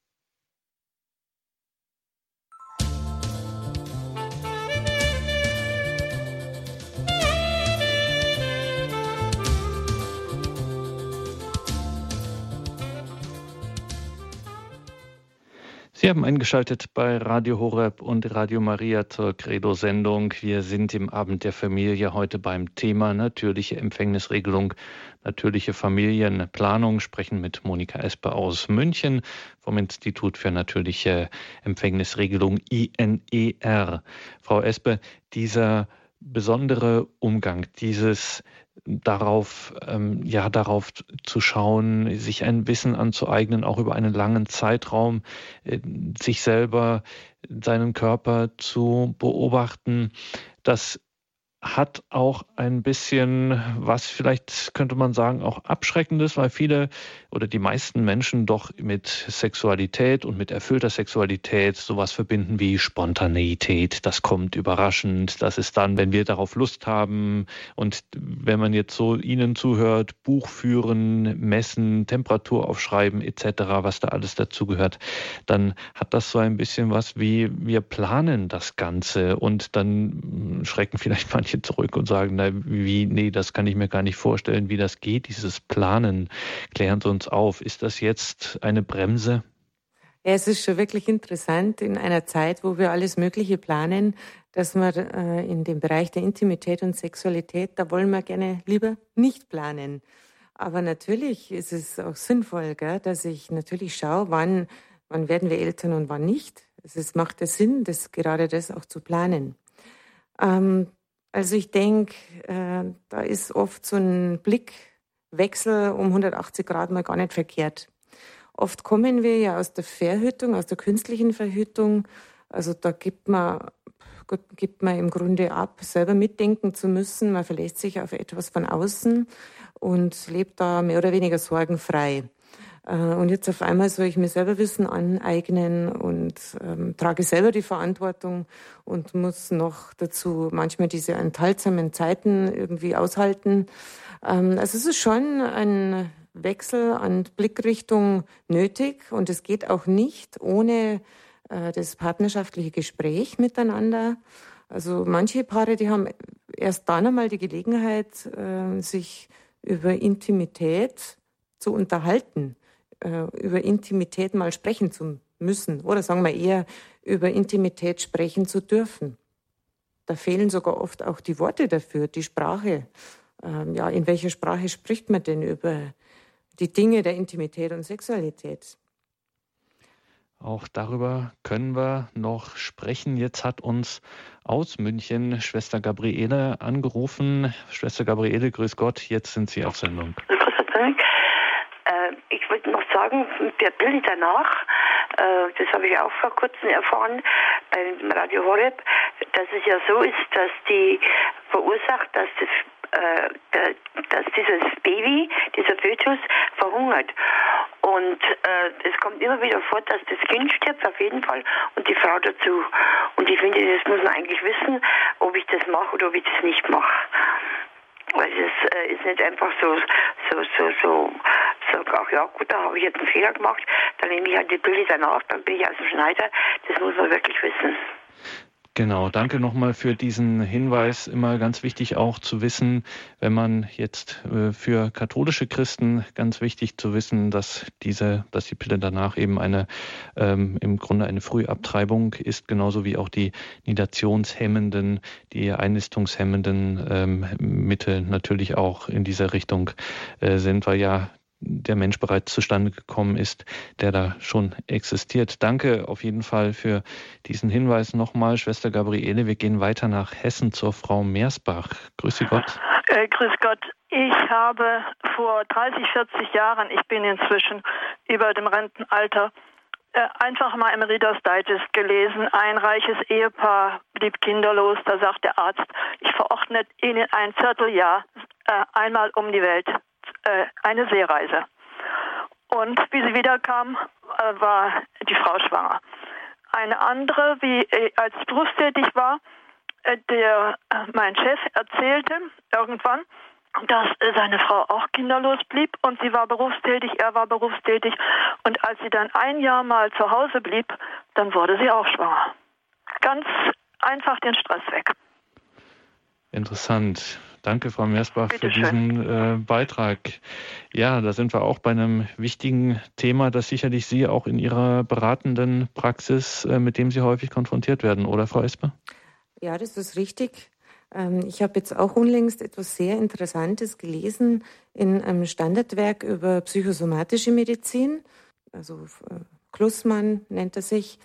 Sie haben eingeschaltet bei Radio Horeb und Radio Maria zur Credo-Sendung. Wir sind im Abend der Familie heute beim Thema natürliche Empfängnisregelung, natürliche Familienplanung, sprechen mit Monika Esper aus München vom Institut für natürliche Empfängnisregelung INER. Frau Esper, dieser besondere Umgang, dieses darauf, ähm, ja, darauf zu schauen, sich ein Wissen anzueignen, auch über einen langen Zeitraum, äh, sich selber, seinen Körper zu beobachten, das hat auch ein bisschen was vielleicht könnte man sagen auch abschreckendes, weil viele oder die meisten Menschen doch mit Sexualität und mit erfüllter Sexualität sowas verbinden wie Spontaneität. Das kommt überraschend. Das ist dann, wenn wir darauf Lust haben und wenn man jetzt so ihnen zuhört, Buch führen, messen, Temperatur aufschreiben etc., was da alles dazu gehört, dann hat das so ein bisschen was wie wir planen das Ganze und dann schrecken vielleicht manche manche zurück und sagen, na, wie, nee, das kann ich mir gar nicht vorstellen, wie das geht, dieses Planen. Klären Sie uns auf. Ist das jetzt eine Bremse? Ja, es ist schon wirklich interessant in einer Zeit, wo wir alles Mögliche planen, dass wir äh, in dem Bereich der Intimität und Sexualität, da wollen wir gerne lieber nicht planen. Aber natürlich ist es auch sinnvoll, gell, dass ich natürlich schaue, wann, wann werden wir Eltern und wann nicht. Es macht es Sinn, das, gerade das auch zu planen. Ähm, also ich denke, äh, da ist oft so ein Blickwechsel um 180 Grad mal gar nicht verkehrt. Oft kommen wir ja aus der Verhütung, aus der künstlichen Verhütung. Also da gibt man, gibt man im Grunde ab, selber mitdenken zu müssen. Man verlässt sich auf etwas von außen und lebt da mehr oder weniger sorgenfrei. Äh, und jetzt auf einmal soll ich mir selber Wissen aneignen und ähm, trage selber die Verantwortung und muss noch dazu manchmal diese enthaltsamen Zeiten irgendwie aushalten. Ähm, also es ist schon ein Wechsel an Blickrichtung nötig und es geht auch nicht ohne äh, das partnerschaftliche Gespräch miteinander. Also manche Paare, die haben erst dann einmal die Gelegenheit, äh, sich über Intimität zu unterhalten, äh, über Intimität mal sprechen zu müssen oder sagen wir eher über Intimität sprechen zu dürfen. Da fehlen sogar oft auch die Worte dafür, die Sprache. Ähm, ja, in welcher Sprache spricht man denn über die Dinge der Intimität und Sexualität? Auch darüber können wir noch sprechen. Jetzt hat uns aus München Schwester Gabriele angerufen. Schwester Gabriele, grüß Gott, jetzt sind Sie auf Sendung. Äh, ich wollte noch sagen, der Bild danach, äh, das habe ich auch vor kurzem erfahren beim Radio Horeb, dass es ja so ist, dass die verursacht, dass das äh, dass dieses Baby, dieser Fötus verhungert. Und äh, es kommt immer wieder vor, dass das Kind stirbt, auf jeden Fall, und die Frau dazu. Und ich finde, das muss man eigentlich wissen, ob ich das mache oder ob ich das nicht mache. Weil es äh, ist nicht einfach so, so, so, so, so, ach ja, gut, da habe ich jetzt einen Fehler gemacht, dann nehme ich halt die Bilder danach, dann bin ich also Schneider. Das muss man wirklich wissen. Genau, danke nochmal für diesen Hinweis. Immer ganz wichtig auch zu wissen, wenn man jetzt äh, für katholische Christen ganz wichtig zu wissen, dass diese, dass die Pille danach eben eine ähm, im Grunde eine Frühabtreibung ist, genauso wie auch die nidationshemmenden, die einnistungshemmenden ähm, Mittel natürlich auch in dieser Richtung äh, sind, weil ja der Mensch bereits zustande gekommen ist, der da schon existiert. Danke auf jeden Fall für diesen Hinweis nochmal, Schwester Gabriele. Wir gehen weiter nach Hessen zur Frau Meersbach. Grüße Gott. Äh, grüß Gott. Ich habe vor 30, 40 Jahren, ich bin inzwischen über dem Rentenalter, äh, einfach mal im Reader's Digest gelesen. Ein reiches Ehepaar blieb kinderlos. Da sagt der Arzt, ich verordne Ihnen ein Vierteljahr äh, einmal um die Welt äh, eine Seereise. Und wie sie wiederkam, äh, war die Frau schwanger. Eine andere, wie äh, als berufstätig war, äh, der äh, mein Chef erzählte irgendwann, dass äh, seine Frau auch kinderlos blieb und sie war berufstätig, er war berufstätig. Und als sie dann ein Jahr mal zu Hause blieb, dann wurde sie auch schwanger. Ganz einfach den Stress weg. Interessant. Danke, Frau Meersbach, Bitte für diesen äh, Beitrag. Ja, da sind wir auch bei einem wichtigen Thema, das sicherlich Sie auch in Ihrer beratenden Praxis, äh, mit dem Sie häufig konfrontiert werden, oder Frau Esper? Ja, das ist richtig. Ähm, ich habe jetzt auch unlängst etwas sehr Interessantes gelesen in einem Standardwerk über psychosomatische Medizin. Also äh, Klussmann nennt er sich.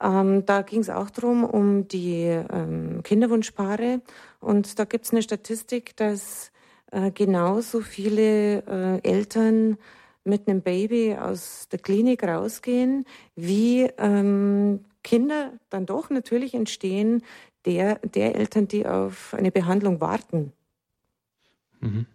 Ähm, da ging es auch darum, um die ähm, Kinderwunschpaare. Und da gibt es eine Statistik, dass äh, genauso viele äh, Eltern mit einem Baby aus der Klinik rausgehen, wie ähm, Kinder dann doch natürlich entstehen, der, der Eltern, die auf eine Behandlung warten. Mhm.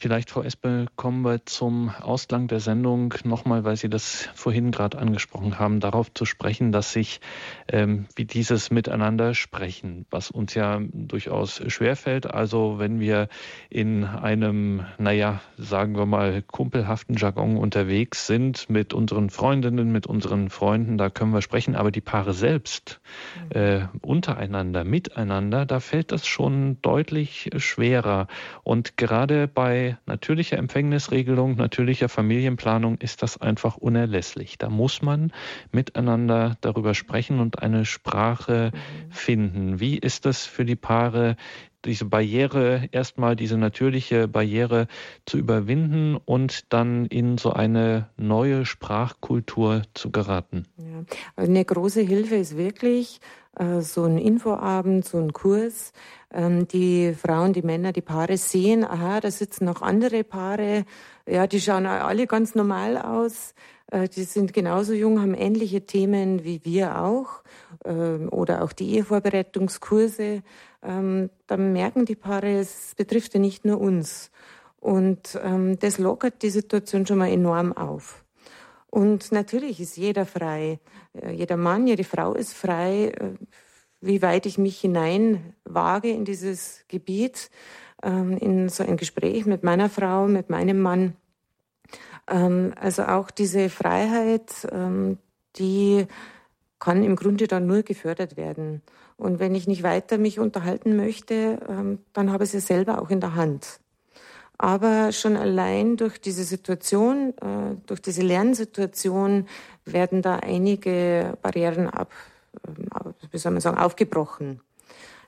Vielleicht, Frau Espe, kommen wir zum Ausgang der Sendung nochmal, weil Sie das vorhin gerade angesprochen haben, darauf zu sprechen, dass sich ähm, wie dieses Miteinander sprechen, was uns ja durchaus schwerfällt. Also wenn wir in einem, naja, sagen wir mal, kumpelhaften Jargon unterwegs sind mit unseren Freundinnen, mit unseren Freunden, da können wir sprechen, aber die Paare selbst äh, untereinander, miteinander, da fällt das schon deutlich schwerer. Und gerade bei natürlicher Empfängnisregelung, natürlicher Familienplanung ist das einfach unerlässlich. Da muss man miteinander darüber sprechen und eine Sprache mhm. finden. Wie ist das für die Paare, diese Barriere, erstmal diese natürliche Barriere zu überwinden und dann in so eine neue Sprachkultur zu geraten? Ja. Also eine große Hilfe ist wirklich so ein Infoabend, so ein Kurs, ähm, die Frauen, die Männer, die Paare sehen, aha, da sitzen noch andere Paare, ja, die schauen alle ganz normal aus, äh, die sind genauso jung, haben ähnliche Themen wie wir auch, ähm, oder auch die Ehevorbereitungskurse. Ähm, dann merken die Paare, es betrifft ja nicht nur uns. Und das lockert die Situation schon mal enorm auf. Und natürlich ist jeder frei. Äh, jeder Mann, jede Frau ist frei, äh, wie weit ich mich hinein wage in dieses Gebiet, ähm, in so ein Gespräch mit meiner Frau, mit meinem Mann. Ähm, also auch diese Freiheit, ähm, die kann im Grunde dann nur gefördert werden. Und wenn ich nicht weiter mich unterhalten möchte, dann habe ich sie selber auch in der Hand. Aber schon allein durch diese Situation, äh, durch diese Lernsituation werden da einige Barrieren ab, äh, wie soll man sagen, aufgebrochen.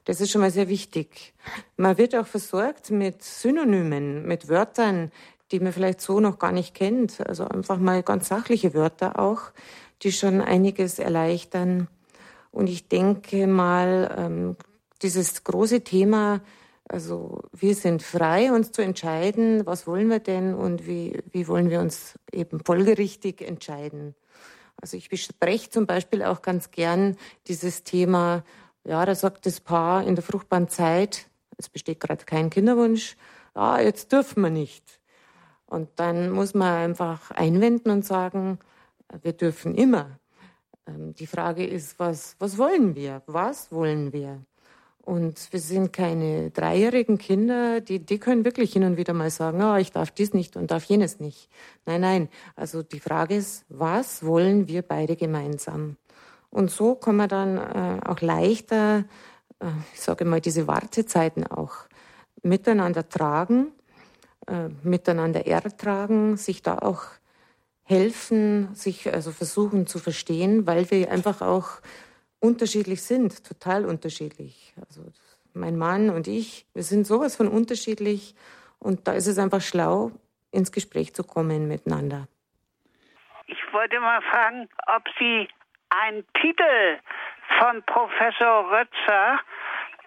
Das ist schon mal sehr wichtig. Man wird auch versorgt mit Synonymen, mit Wörtern, die man vielleicht so noch gar nicht kennt. Also einfach mal ganz sachliche Wörter auch, die schon einiges erleichtern. Und ich denke mal, ähm, dieses große Thema, also wir sind frei, uns zu entscheiden, was wollen wir denn und wie, wie wollen wir uns eben folgerichtig entscheiden. Also ich bespreche zum Beispiel auch ganz gern dieses Thema, ja, da sagt das Paar in der fruchtbaren Zeit, es besteht gerade kein Kinderwunsch, ja, jetzt dürfen wir nicht. Und dann muss man einfach einwenden und sagen, wir dürfen immer. Ähm, die Frage ist, was, was wollen wir? Was wollen wir? Und wir sind keine dreijährigen Kinder, die, die können wirklich hin und wieder mal sagen, oh, ich darf dies nicht und darf jenes nicht. Nein, nein. Also die Frage ist, was wollen wir beide gemeinsam? Und so kann man dann äh, auch leichter, äh, ich sage mal, diese Wartezeiten auch miteinander tragen, äh, miteinander ertragen, sich da auch helfen, sich also versuchen zu verstehen, weil wir einfach auch unterschiedlich sind, total unterschiedlich. Also mein Mann und ich, wir sind sowas von unterschiedlich und da ist es einfach schlau, ins Gespräch zu kommen miteinander. Ich wollte mal fragen, ob Sie einen Titel von Professor Rötzer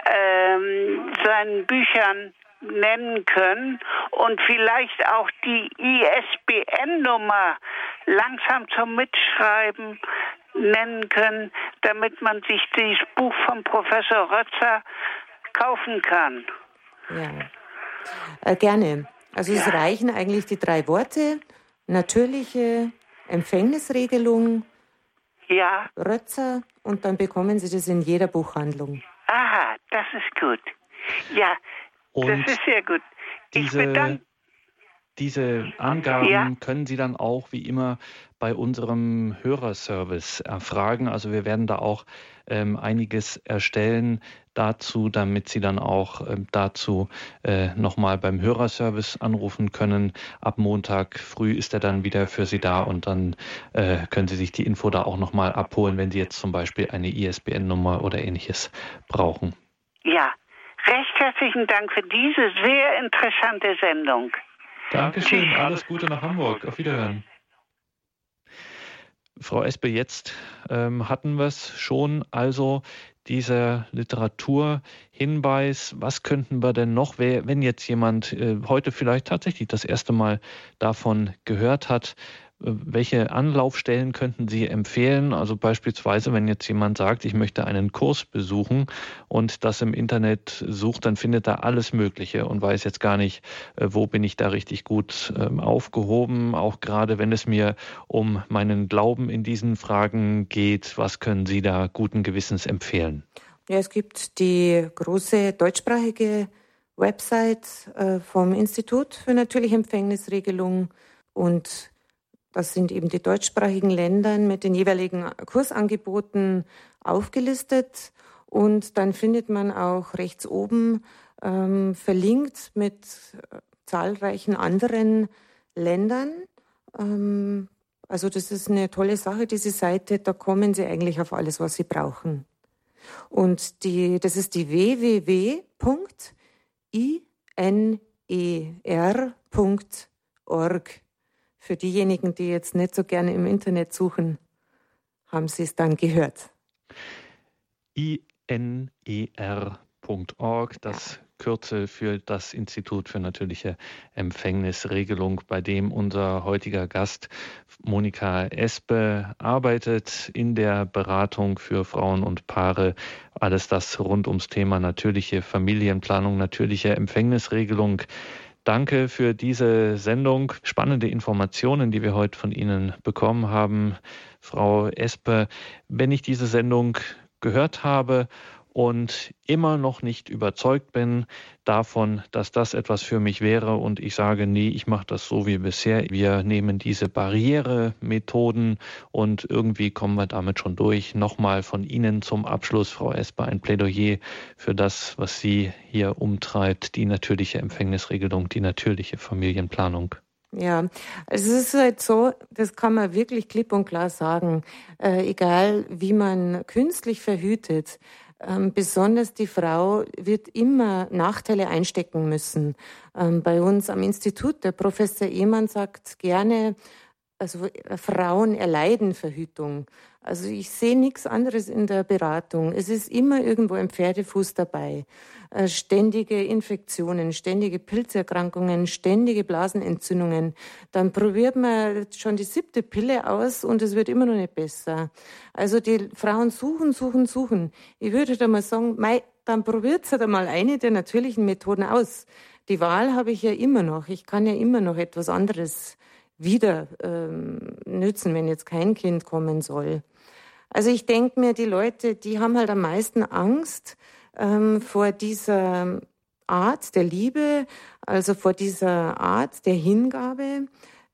ähm, seinen Büchern nennen können und vielleicht auch die ISBN-Nummer langsam zum Mitschreiben nennen können, damit man sich dieses Buch von Professor Rötzer kaufen kann. Ja, äh, gerne. Also ja. es reichen eigentlich die drei Worte, natürliche Empfängnisregelung, ja. Rötzer und dann bekommen Sie das in jeder Buchhandlung. Aha, das ist gut. Ja, und das ist sehr gut. Ich diese, bedanke diese Angaben ja. können Sie dann auch wie immer bei unserem Hörerservice erfragen. Also wir werden da auch ähm, einiges erstellen dazu, damit Sie dann auch ähm, dazu äh, nochmal beim Hörerservice anrufen können. Ab Montag früh ist er dann wieder für Sie da und dann äh, können Sie sich die Info da auch nochmal abholen, wenn Sie jetzt zum Beispiel eine ISBN-Nummer oder ähnliches brauchen. Ja, herzlichen Dank für diese sehr interessante Sendung. Dankeschön, alles Gute nach Hamburg. Auf Wiederhören. Frau Espe, jetzt ähm, hatten wir es schon, also dieser Literaturhinweis. Was könnten wir denn noch, wenn jetzt jemand äh, heute vielleicht tatsächlich das erste Mal davon gehört hat, welche Anlaufstellen könnten Sie empfehlen? Also beispielsweise, wenn jetzt jemand sagt, ich möchte einen Kurs besuchen und das im Internet sucht, dann findet er alles Mögliche und weiß jetzt gar nicht, äh, wo bin ich da richtig gut ähm, aufgehoben. Auch gerade wenn es mir um meinen Glauben in diesen Fragen geht, was können Sie da guten Gewissens empfehlen? Ja, es gibt die große deutschsprachige Website äh, vom Institut für natürliche Empfängnisregelung und das sind eben die deutschsprachigen Länder mit den jeweiligen Kursangeboten aufgelistet. Und dann findet man auch rechts oben ähm, verlinkt mit äh, zahlreichen anderen Ländern. Ähm, also das ist eine tolle Sache, diese Seite. Da kommen Sie eigentlich auf alles, was Sie brauchen. Und die, das ist die www.iner.org. Für diejenigen, die jetzt nicht so gerne im Internet suchen, haben Sie es dann gehört. INER.org, das ja. Kürzel für das Institut für natürliche Empfängnisregelung, bei dem unser heutiger Gast Monika Espe arbeitet in der Beratung für Frauen und Paare. Alles das rund ums Thema natürliche Familienplanung, natürliche Empfängnisregelung. Danke für diese Sendung. Spannende Informationen, die wir heute von Ihnen bekommen haben. Frau Espe, wenn ich diese Sendung gehört habe und immer noch nicht überzeugt bin davon, dass das etwas für mich wäre und ich sage, nee, ich mache das so wie bisher. Wir nehmen diese Barrieremethoden und irgendwie kommen wir damit schon durch. Nochmal von Ihnen zum Abschluss, Frau Esper, ein Plädoyer für das, was Sie hier umtreibt, die natürliche Empfängnisregelung, die natürliche Familienplanung. Ja, es ist halt so, das kann man wirklich klipp und klar sagen, äh, egal wie man künstlich verhütet, ähm, besonders die Frau wird immer Nachteile einstecken müssen. Ähm, bei uns am Institut, der Professor Ehmann sagt gerne, also äh, Frauen erleiden Verhütung. Also ich sehe nichts anderes in der Beratung. Es ist immer irgendwo ein Pferdefuß dabei. Äh, ständige Infektionen, ständige Pilzerkrankungen, ständige Blasenentzündungen. Dann probiert man schon die siebte Pille aus und es wird immer noch nicht besser. Also die Frauen suchen, suchen, suchen. Ich würde da mal sagen, mei, dann probiert halt einmal eine der natürlichen Methoden aus. Die Wahl habe ich ja immer noch. Ich kann ja immer noch etwas anderes wieder ähm, nützen, wenn jetzt kein Kind kommen soll. Also ich denke mir, die Leute, die haben halt am meisten Angst ähm, vor dieser Art der Liebe, also vor dieser Art der Hingabe,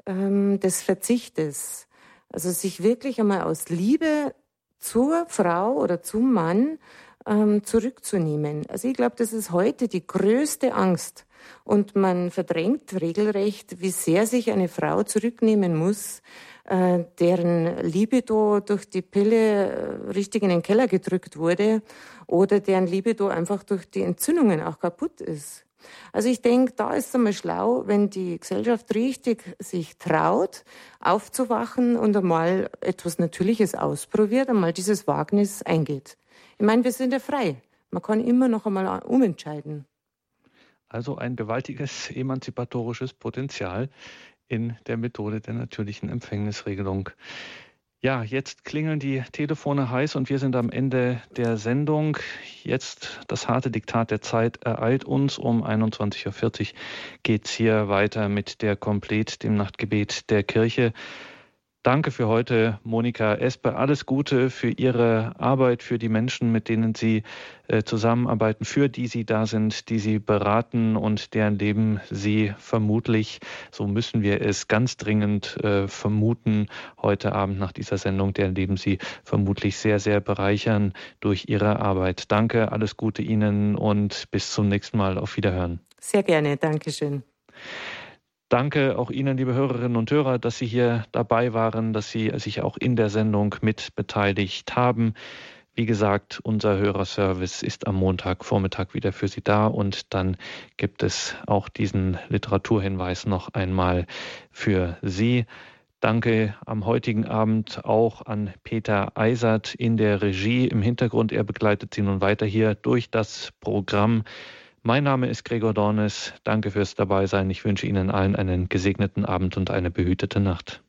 ähm, des Verzichtes. Also sich wirklich einmal aus Liebe zur Frau oder zum Mann ähm, zurückzunehmen. Also ich glaube, das ist heute die größte Angst und man verdrängt regelrecht, wie sehr sich eine Frau zurücknehmen muss, äh, deren Libido durch die Pille äh, richtig in den Keller gedrückt wurde oder deren Libido einfach durch die Entzündungen auch kaputt ist. Also ich denke, da ist es einmal schlau, wenn die Gesellschaft richtig sich traut, aufzuwachen und einmal etwas Natürliches ausprobiert, einmal dieses Wagnis eingeht. Ich meine, wir sind ja frei. Man kann immer noch einmal umentscheiden. Also ein gewaltiges emanzipatorisches Potenzial in der Methode der natürlichen Empfängnisregelung. Ja, jetzt klingeln die Telefone heiß und wir sind am Ende der Sendung. Jetzt das harte Diktat der Zeit ereilt uns. Um 21.40 Uhr geht es hier weiter mit der Komplet, dem Nachtgebet der Kirche. Danke für heute, Monika Espe. Alles Gute für Ihre Arbeit, für die Menschen, mit denen Sie äh, zusammenarbeiten, für die Sie da sind, die Sie beraten und deren Leben Sie vermutlich, so müssen wir es ganz dringend äh, vermuten, heute Abend nach dieser Sendung, deren Leben Sie vermutlich sehr, sehr bereichern durch Ihre Arbeit. Danke, alles Gute Ihnen und bis zum nächsten Mal. Auf Wiederhören. Sehr gerne. Dankeschön. Danke auch Ihnen, liebe Hörerinnen und Hörer, dass Sie hier dabei waren, dass Sie sich auch in der Sendung mit beteiligt haben. Wie gesagt, unser Hörerservice ist am Montagvormittag wieder für Sie da und dann gibt es auch diesen Literaturhinweis noch einmal für Sie. Danke am heutigen Abend auch an Peter Eisert in der Regie im Hintergrund. Er begleitet Sie nun weiter hier durch das Programm. Mein Name ist Gregor Dornes. Danke fürs Dabeisein. Ich wünsche Ihnen allen einen gesegneten Abend und eine behütete Nacht.